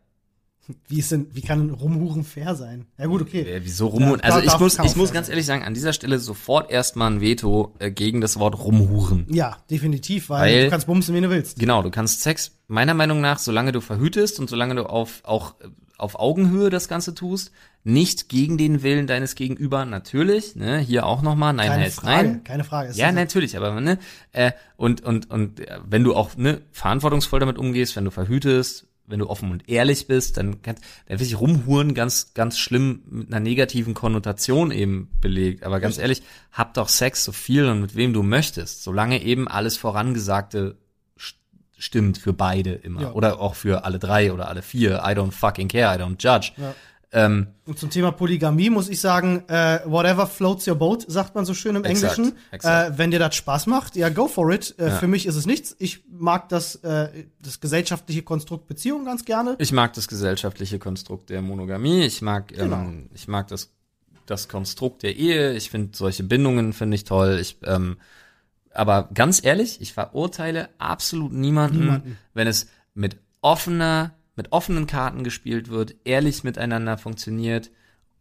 Wie, ist denn, wie kann Rumhuren fair sein? Ja gut, okay. Äh, wieso rum? Ja, also ich muss, ich muss ganz ehrlich sagen, an dieser Stelle sofort erstmal ein Veto äh, gegen das Wort rumhuren. Ja, definitiv, weil, Weil- du kannst bumsen, wen du willst. Genau, du kannst Sex, meiner Meinung nach, solange du verhütest und solange du auf, auch äh, auf Augenhöhe das Ganze tust, nicht gegen den Willen deines Gegenüber, natürlich, ne, hier auch nochmal, nein Keine heißt Frage, nein. keine Frage. Es Ja, ist- natürlich, aber ne, äh, und und und äh, wenn du auch ne verantwortungsvoll damit umgehst, wenn du verhütest, wenn du offen und ehrlich bist, dann kann dann wird sich rumhuren ganz ganz schlimm mit einer negativen Konnotation eben belegt. Aber ganz ehrlich, hab doch Sex so viel und mit wem du möchtest, solange eben alles vorangesagte stimmt für beide immer Ja. oder auch für alle drei oder alle vier. I don't fucking care, I don't judge. Ja. Ähm, Und zum Thema Polygamie muss ich sagen, äh, whatever floats your boat, sagt man so schön im Exakt, Englischen. exakt. Äh, wenn dir das Spaß macht, ja, go for it. Äh, Ja. Für mich ist es nichts. Ich mag das, äh, das gesellschaftliche Konstrukt Beziehung ganz gerne. Ich mag das gesellschaftliche Konstrukt der Monogamie. Ich mag, Genau. ähm, ich mag das, das Konstrukt der Ehe. Ich finde solche Bindungen finde ich toll. Ich, ähm, aber ganz ehrlich, ich verurteile absolut niemanden, Niemanden. wenn es mit offener, mit offenen Karten gespielt wird, ehrlich miteinander funktioniert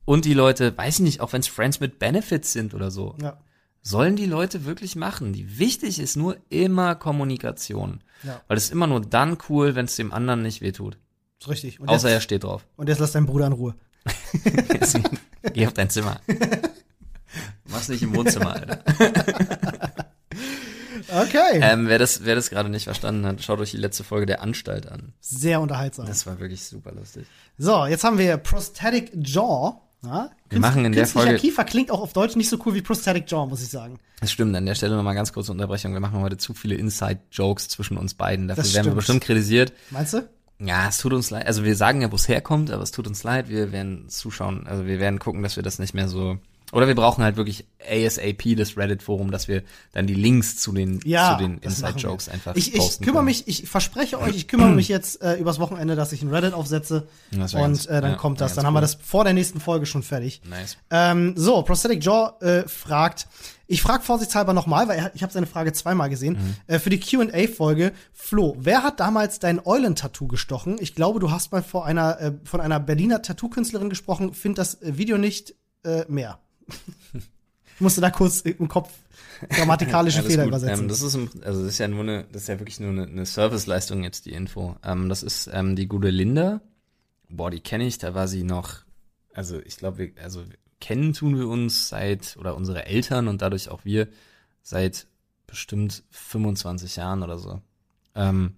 und die Leute, weiß ich nicht, auch wenn es Friends mit Benefits sind oder so, Ja, sollen die Leute wirklich machen. Die wichtig ist nur immer Kommunikation, ja, weil es ist immer nur dann cool, wenn es dem anderen nicht wehtut. ist richtig. Und Außer er jetzt, steht drauf. und jetzt lass deinen Bruder in Ruhe. Geh auf dein Zimmer. Mach's nicht im Wohnzimmer, Alter. Okay. Ähm, wer das, wer das gerade nicht verstanden hat, schaut euch die letzte Folge der Anstalt an. Sehr unterhaltsam. Das war wirklich super lustig. So, jetzt haben wir Prosthetic Jaw. Ja? Wir machen in der Folge- Kiefer klingt auch auf Deutsch nicht so cool wie Prosthetic Jaw, muss ich sagen. Das stimmt, an der Stelle nochmal ganz kurze Unterbrechung. Wir machen heute zu viele Inside-Jokes zwischen uns beiden. Dafür werden wir stimmt. bestimmt kritisiert. Meinst du? Ja, es tut uns leid. Also wir sagen ja, wo es herkommt, aber es tut uns leid. Wir werden zuschauen. Also wir werden gucken, dass wir das nicht mehr so. Oder wir brauchen halt wirklich ASAP, das Reddit-Forum, dass wir dann die Links zu den, Ja, zu den. Inside-Jokes einfach Ich, ich posten kümmere können. mich, ich verspreche euch, ich kümmere mich jetzt äh, übers Wochenende, dass ich ein Reddit aufsetze und ganz- äh, dann ja, kommt das. Dann haben wir das vor der nächsten Folge schon fertig. Nice. Ähm, so, Prosthetic Jaw äh, fragt, ich frage vorsichtshalber nochmal, weil er, ich habe seine Frage zweimal gesehen, Mhm. äh, für die Q&A-Folge. Flo, wer hat damals dein Eulentattoo gestochen? Ich glaube, du hast mal vor einer, äh, von einer Berliner Tattoo-Künstlerin gesprochen, find das äh, Video nicht äh, mehr. Ich musste da kurz im Kopf grammatikalische Fehler gut. übersetzen. Ähm, das ist also das ist ja nur eine, das ist ja wirklich nur eine, eine Serviceleistung jetzt die Info. Ähm, das ist ähm, die gute Linda. Boah, die kenne ich. Da war sie noch. Also ich glaube, wir, also kennen tun wir uns seit oder unsere Eltern und dadurch auch wir seit bestimmt 25 Jahren oder so. Ähm,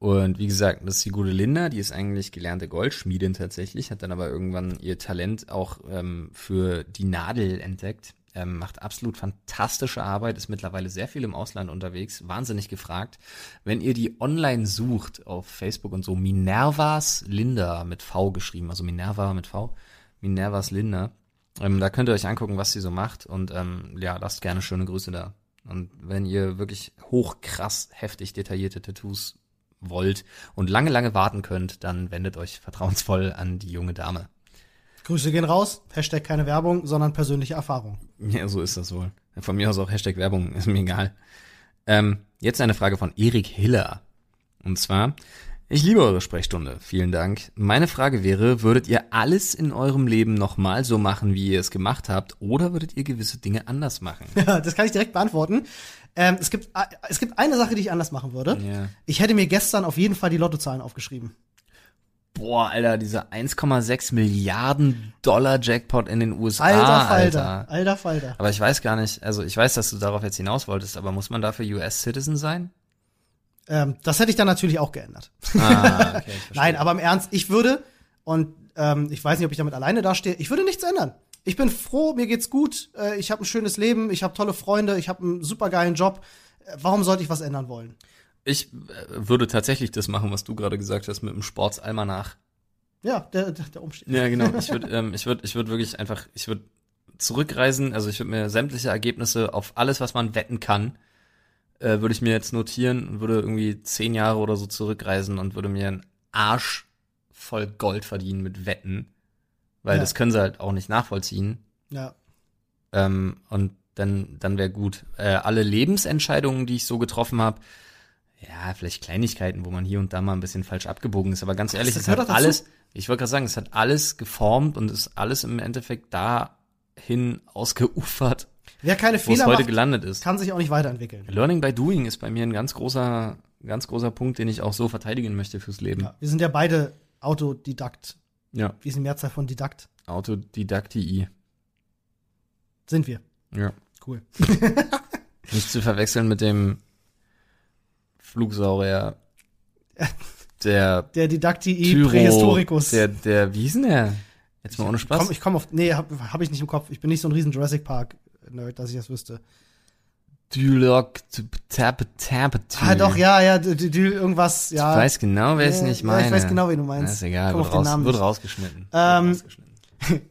und wie gesagt, das ist die gute Linda, die ist eigentlich gelernte Goldschmiedin tatsächlich, hat dann aber irgendwann ihr Talent auch ähm, für die Nadel entdeckt. Ähm, macht absolut fantastische Arbeit, ist mittlerweile sehr viel im Ausland unterwegs, wahnsinnig gefragt. Wenn ihr die online sucht auf Facebook und so, Minervas Linda mit V geschrieben, also Minerva mit V, Minervas Linda, ähm, da könnt ihr euch angucken, was sie so macht und ähm, ja, lasst gerne schöne Grüße da. Und wenn ihr wirklich hochkrass, heftig detaillierte Tattoos wollt und lange, lange warten könnt, dann wendet euch vertrauensvoll an die junge Dame. Grüße gehen raus. Hashtag keine Werbung, sondern persönliche Erfahrung. Ja, so ist das wohl. Von mir aus auch Hashtag Werbung, ist mir egal. Ähm, jetzt eine Frage von Erik Hiller. Und zwar, ich liebe eure Sprechstunde. Vielen Dank. Meine Frage wäre, würdet ihr alles in eurem Leben nochmal so machen, wie ihr es gemacht habt, oder würdet ihr gewisse Dinge anders machen? das kann ich direkt beantworten. Ähm, es, gibt, äh, es gibt eine Sache, die ich anders machen würde. Ja. Ich hätte mir gestern auf jeden Fall die Lottozahlen aufgeschrieben. Boah, Alter, dieser 1,6 Milliarden Dollar Jackpot in den USA, Alter Falter, Alter. alter Falter. Aber ich weiß gar nicht, also ich weiß, dass du darauf jetzt hinaus wolltest, aber muss man dafür US-Citizen sein? Ähm, das hätte ich dann natürlich auch geändert. Ah, okay. Nein, aber im Ernst, ich würde, und ähm, ich weiß nicht, ob ich damit alleine dastehe, ich würde nichts ändern. Ich bin froh, mir geht's gut, äh, ich habe ein schönes Leben, ich habe tolle Freunde, ich habe einen supergeilen Job. Äh, warum sollte ich was ändern wollen? Ich äh, würde tatsächlich das machen, was du gerade gesagt hast mit dem Sportsalmanach. Ja, der, der, der Umstieg. Ja, genau. Ich würde, ähm, ich würde, ich würde wirklich einfach, ich würde zurückreisen. Also ich würde mir sämtliche Ergebnisse auf alles, was man wetten kann, äh, würde ich mir jetzt notieren und würde irgendwie zehn Jahre oder so zurückreisen und würde mir einen Arsch voll Gold verdienen mit Wetten, weil Ja. das können sie halt auch nicht nachvollziehen. Ja. Ähm, und dann, dann wäre gut. Äh, alle Lebensentscheidungen, die ich so getroffen habe, ja, vielleicht Kleinigkeiten, wo man hier und da mal ein bisschen falsch abgebogen ist. Aber ganz ehrlich, das es hat alles, ich wollte gerade sagen, es hat alles geformt und ist alles im Endeffekt dahin ausgeufert, Wer keine wo es Fehler heute macht, gelandet ist. kann sich auch nicht weiterentwickeln. Learning by doing ist bei mir ein ganz großer, ganz großer Punkt, den ich auch so verteidigen möchte fürs Leben. Ja. Wir sind ja beide Autodidakt. Ja, Wie ist die Mehrzahl von Didakt? Autodidaktii. Sind wir. Ja. Cool. Nicht zu verwechseln mit dem Flugsaurier, der Der Didaktii Prähistoricus. Der, der, wie hieß denn der? Jetzt mal ohne Spaß. Komm, ich komme auf. Nee, hab, hab ich nicht im Kopf. Ich bin nicht so ein riesen Jurassic Park Nerd, dass ich das wüsste. Dylok, Tap, Tap, Ah, doch, ja, ja, d- d- d- irgendwas, ja. Ich weiß genau, wer es nicht ja, meine. ich weiß genau, wen du meinst. Ist egal, wird, raus, Namen wird rausgeschnitten. Ähm.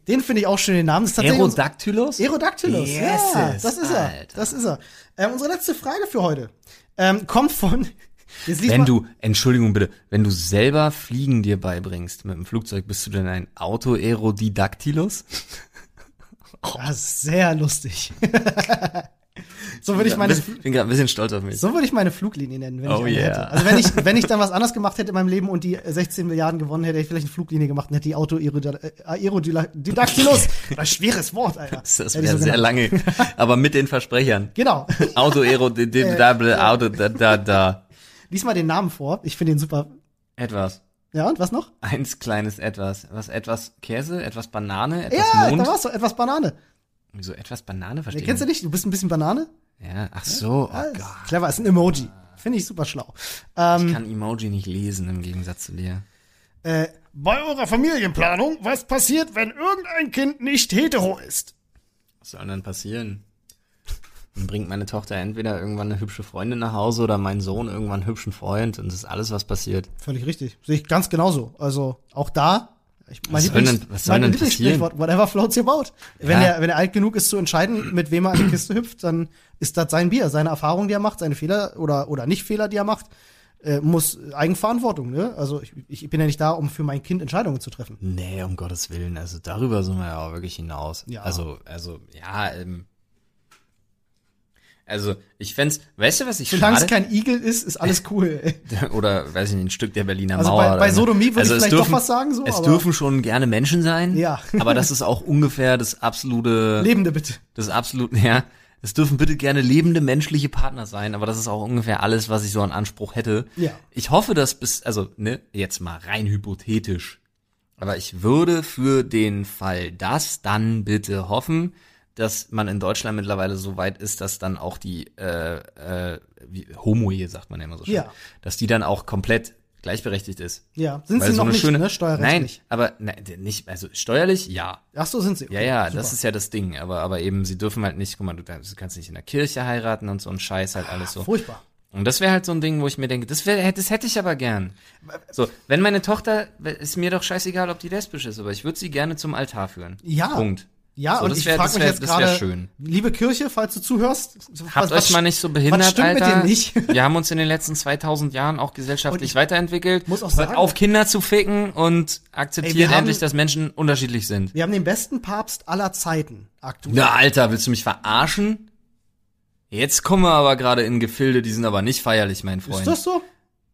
Den finde ich auch schön, den Namen. Das ist tatsächlich uns- Aerodactylos? Aerodactylus, ja, Yes, das ist er. Das ist er. Ähm, unsere letzte Frage für heute ähm, kommt von. Wenn du, Entschuldigung bitte, wenn du selber Fliegen dir beibringst mit dem Flugzeug, bist du denn ein Auto-Aerodidactylus? Das ist sehr lustig. So würde ich meine. Ich bin gerade ein bisschen stolz auf mich. So würde ich meine Fluglinie nennen, wenn Oh ich eine yeah. hätte. Also wenn ich, wenn ich dann was anderes gemacht hätte in meinem Leben und die 16 Milliarden gewonnen hätte, hätte ich vielleicht eine Fluglinie gemacht und hätte die Auto Aerodidactylus. Das schweres Wort, Alter. Das, wäre so sehr lange, aber mit den Versprechern. Genau. Auto-Aerodidable, Auto, da, da, da. Lies mal den Namen vor. Ich finde ihn super. Etwas. Ja, und was noch? Eins kleines Etwas. Was, etwas Käse, etwas Banane, etwas Ja, Mond. da war's so. Etwas Banane. Wieso etwas Banane Ja, verstehen? kennst du nicht? Du bist ein bisschen Banane? Ja, ach so, oh Gott. clever, ist ein Emoji. Finde ich super schlau. Ähm, Ich kann Emoji nicht lesen im Gegensatz zu dir. äh, bei eurer Familienplanung, was passiert, wenn irgendein Kind nicht hetero ist? Was soll denn passieren? Dann bringt meine Tochter entweder irgendwann eine hübsche Freundin nach Hause oder mein Sohn irgendwann einen hübschen Freund und das ist alles, was passiert. Völlig richtig. Sehe ich ganz genauso. Also auch da. Ich, mein Was soll denn- was soll mein Lieblingssprichwort, whatever floats your boat. Wenn, Ja. er, wenn er alt genug ist zu entscheiden, mit wem er an die Kiste hüpft, dann ist das sein Bier, seine Erfahrung, die er macht, seine Fehler oder, oder Nicht-Fehler, die er macht, äh, muss Eigenverantwortung, ne? Also ich, ich bin ja nicht da, um für mein Kind Entscheidungen zu treffen. Nee, um Gottes Willen, also darüber sind wir ja auch wirklich hinaus. Ja. Also, also, ja, ähm, also, ich fänd's, weißt du, was ich Solange es kein Igel ist, ist alles cool. ey. oder, weiß ich nicht, ein Stück der Berliner Also Mauer. bei- bei so. Sodomie würde ich es vielleicht doch was sagen, so, Es dürfen schon gerne Menschen sein. Ja. aber das ist auch ungefähr das absolute, Lebende bitte. das absolute, ja. Es dürfen bitte gerne lebende menschliche Partner sein, aber das ist auch ungefähr alles, was ich so an Anspruch hätte. Ja. Ich hoffe, dass bis, also, ne, jetzt mal rein hypothetisch. Aber ich würde für den Fall das dann bitte hoffen, dass man in Deutschland mittlerweile so weit ist, dass dann auch die äh, äh, wie, Homo-Ehe, sagt man ja immer so schön, Ja. dass die dann auch komplett gleichberechtigt ist. Ja, sind Weil sie so noch eine nicht, schöne, ne, Nein, steuerrechtlich? aber ne, nicht, also steuerlich, ja. Ach so, sind sie. Ja, Okay, ja, super. das ist ja das Ding. Aber, aber eben, sie dürfen halt nicht, guck mal, du, du kannst nicht in der Kirche heiraten und so ein Scheiß halt alles so. Furchtbar. Und das wäre halt so ein Ding, wo ich mir denke, das, wär, das hätte ich aber gern. So, wenn meine Tochter, ist mir doch scheißegal, ob die lesbisch ist, aber ich würde sie gerne zum Altar führen. Ja. Punkt. Ja, So, und das ich frage mich jetzt gerade, schön. liebe Kirche, falls du zuhörst, Habt was- euch mal nicht so behindert, was stimmt mit Alter. dir nicht? Wir haben uns in den letzten 2000 Jahren auch gesellschaftlich weiterentwickelt. muss auch sagen- auf, Kinder zu ficken und Ey, akzeptiert haben- endlich, dass Menschen unterschiedlich sind. Wir haben den besten Papst aller Zeiten aktuell. Na, Alter, willst du mich verarschen? Jetzt kommen wir aber gerade in Gefilde, die sind aber nicht feierlich, mein Freund. Ist das so?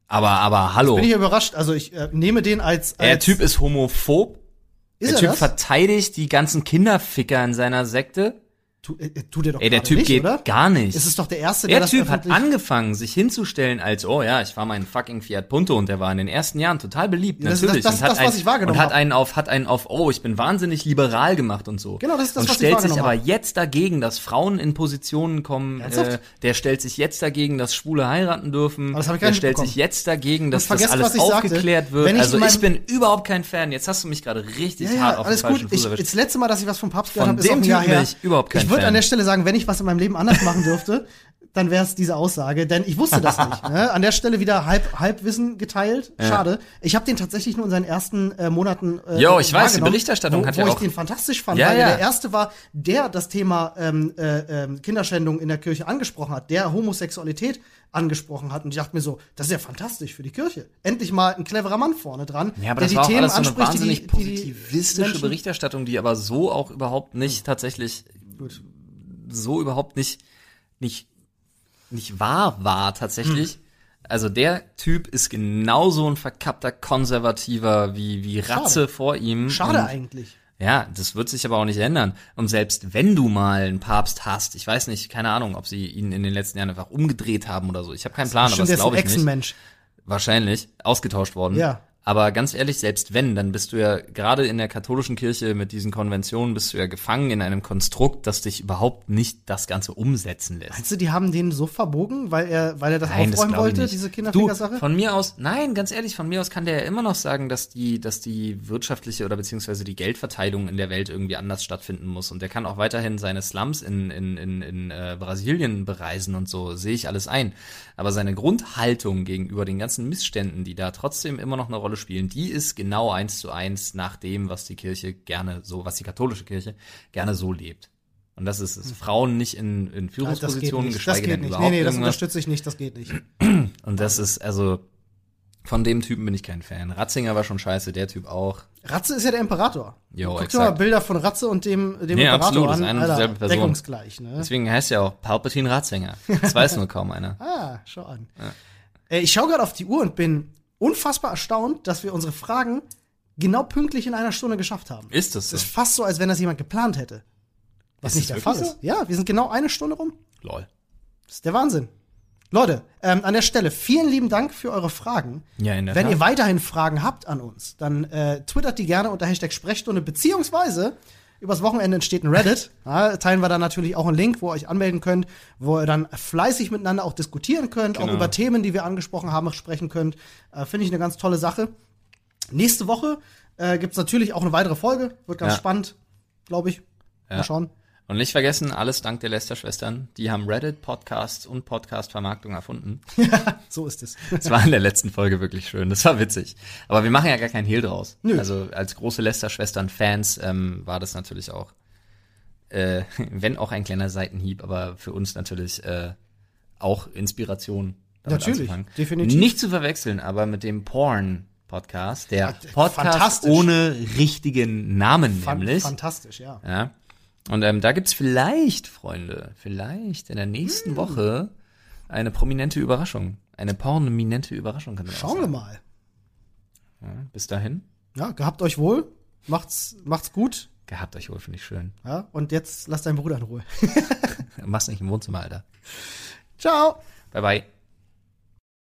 aber, aber hallo. Bin ich überrascht. Also ich äh, nehme den als, als Der Typ ist homophob. Ist der er Typ das? verteidigt die ganzen Kinderficker in seiner Sekte. Tu, äh, tut er doch Ey, der Typ nicht, geht oder? gar nicht. Es ist doch der Erste, der Der das Typ hat angefangen, sich hinzustellen als, oh ja, ich fahre meinen fucking Fiat Punto und der war in den ersten Jahren total beliebt, das- natürlich. das- das- und hat das, was einen, ich wahrgenommen Und hat einen auf, hat einen auf, oh, ich bin wahnsinnig liberal gemacht und so. Genau, das ist das, und was ich stellt sich wahrgenommen aber jetzt dagegen, dass Frauen in Positionen kommen, Ernsthaft? äh, der stellt sich jetzt dagegen, dass Schwule heiraten dürfen, Aber das hab ich gar der nicht stellt sich jetzt dagegen, dass das alles sagte. aufgeklärt wird. Wenn ich also ich bin überhaupt kein Fan. Jetzt hast du mich gerade richtig Ja, hart ja, auf alles den falschen gut. Fuß erwischt. das letzte Mal, dass ich was vom Papst gehört habe, ist auch dem ein Jahr her. überhaupt kein würde an der Stelle sagen, wenn ich was in meinem Leben anders machen dürfte, dann wäre es diese Aussage, denn ich wusste das nicht. Ne? An der Stelle wieder halb Halbwissen geteilt. Schade. Ich habe den tatsächlich nur in seinen ersten äh, Monaten. Äh, Jo, ich weiß, die Berichterstattung wo, hat wo ja ich auch- den fantastisch fand, Ja, weil ja. der erste war, der das Thema ähm, äh, ähm, Kinderschändung in der Kirche angesprochen hat, der Homosexualität angesprochen hat. Und ich dachte mir so, das ist ja fantastisch für die Kirche. Endlich mal ein cleverer Mann vorne dran, Ja, aber der das die war auch Themen alles so eine anspricht, die wahnsinnig die, die positivistische Menschen- Berichterstattung, die aber so auch überhaupt nicht tatsächlich. So überhaupt nicht nicht nicht wahr war Hm. tatsächlich. Also der Typ ist genauso ein verkappter Konservativer wie wie Ratze Schade. vor ihm. Schade Und eigentlich. Ja, das wird sich aber auch nicht ändern. Und selbst wenn du mal einen Papst hast, ich weiß nicht, keine Ahnung, ob sie ihn in den letzten Jahren einfach umgedreht haben oder so. Ich habe keinen Plan, aber das glaube ich nicht. Wahrscheinlich ausgetauscht worden. Ja. Aber ganz ehrlich, selbst wenn, dann bist du ja gerade in der katholischen Kirche mit diesen Konventionen bist du ja gefangen in einem Konstrukt, das dich überhaupt nicht das Ganze umsetzen lässt. Meinst du, die haben den so verbogen, weil er, weil er das Nein, das aufräumen ich wollte, diese Kinderfingersache? von mir aus, nein, ganz ehrlich, von mir aus kann der ja immer noch sagen, dass die, dass die wirtschaftliche oder beziehungsweise die Geldverteilung in der Welt irgendwie anders stattfinden muss. Und der kann auch weiterhin seine Slums in, in, in, in äh, Brasilien bereisen und so, sehe ich alles ein. Aber seine Grundhaltung gegenüber den ganzen Missständen, die da trotzdem immer noch eine Rolle spielen, die ist genau eins zu eins nach dem, was die Kirche gerne so, was die katholische Kirche gerne so lebt. Und das ist es. Frauen nicht in, in das geht Führungspositionen, nicht. Das geschweige geht denn nicht. überhaupt Nee, nee, das unterstütze ich nicht, das geht nicht. Und das ist, also, von dem Typen bin ich kein Fan. Ratzinger war schon scheiße, der Typ auch. Ratze ist ja der Imperator. Jo, Guck dir exakt. mal Bilder von Ratze und dem, dem Nee, Imperator absolut, das an. ist eine und Alter, dieselbe Person. deckungsgleich, ne? Deswegen heißt ja auch Palpatine Ratzinger. Das weiß nur kaum einer. Ah, schau an. Äh, ich schaue gerade auf die Uhr und bin unfassbar erstaunt, dass wir unsere Fragen genau pünktlich in einer Stunde geschafft haben. Ist das so? Es ist fast so, als wenn das jemand geplant hätte. Was Ist nicht der Fall ist. Ja, wir sind genau eine Stunde rum. Lol. Das ist der Wahnsinn. Leute, ähm, an der Stelle vielen lieben Dank für eure Fragen. Ja, in der Wenn Tat. ihr weiterhin Fragen habt an uns, dann äh, twittert die gerne unter Hashtag Sprechstunde, beziehungsweise übers Wochenende entsteht ein Reddit. Ja, teilen wir dann natürlich auch einen Link, wo ihr euch anmelden könnt, wo ihr dann fleißig miteinander auch diskutieren könnt, auch Genau. über Themen, die wir angesprochen haben, sprechen könnt. Äh, Finde ich eine ganz tolle Sache. Nächste Woche äh, gibt's natürlich auch eine weitere Folge. Wird ganz Ja. spannend, glaube ich. Ja. Mal schauen. Und nicht vergessen, alles dank der Lester-Schwestern. Die haben Reddit, Podcasts und Podcast-Vermarktung erfunden. So ist es. Das war in der letzten Folge wirklich schön. Das war witzig. Aber wir machen ja gar keinen Hehl draus. Nö. Also als große Lester-Schwestern-Fans ähm, war das natürlich auch, äh, wenn auch ein kleiner Seitenhieb, aber für uns natürlich äh, auch Inspiration. Natürlich, anzufangen. definitiv. Nicht zu verwechseln, aber mit dem Porn-Podcast. Der Ja, Podcast fantastisch. ohne richtigen Namen Fan nämlich. fantastisch, ja. Ja. Und ähm, da gibt's vielleicht, Freunde, vielleicht in der nächsten Hm. Woche eine prominente Überraschung. Eine prominente Überraschung kann man Schauen wir mal. Ja, bis dahin, Ja, gehabt euch wohl. Macht's, macht's gut. gehabt euch wohl, finde ich schön. Ja, und jetzt lasst deinen Bruder in Ruhe. Mach's nicht im Wohnzimmer, Alter. Ciao. Bye bye.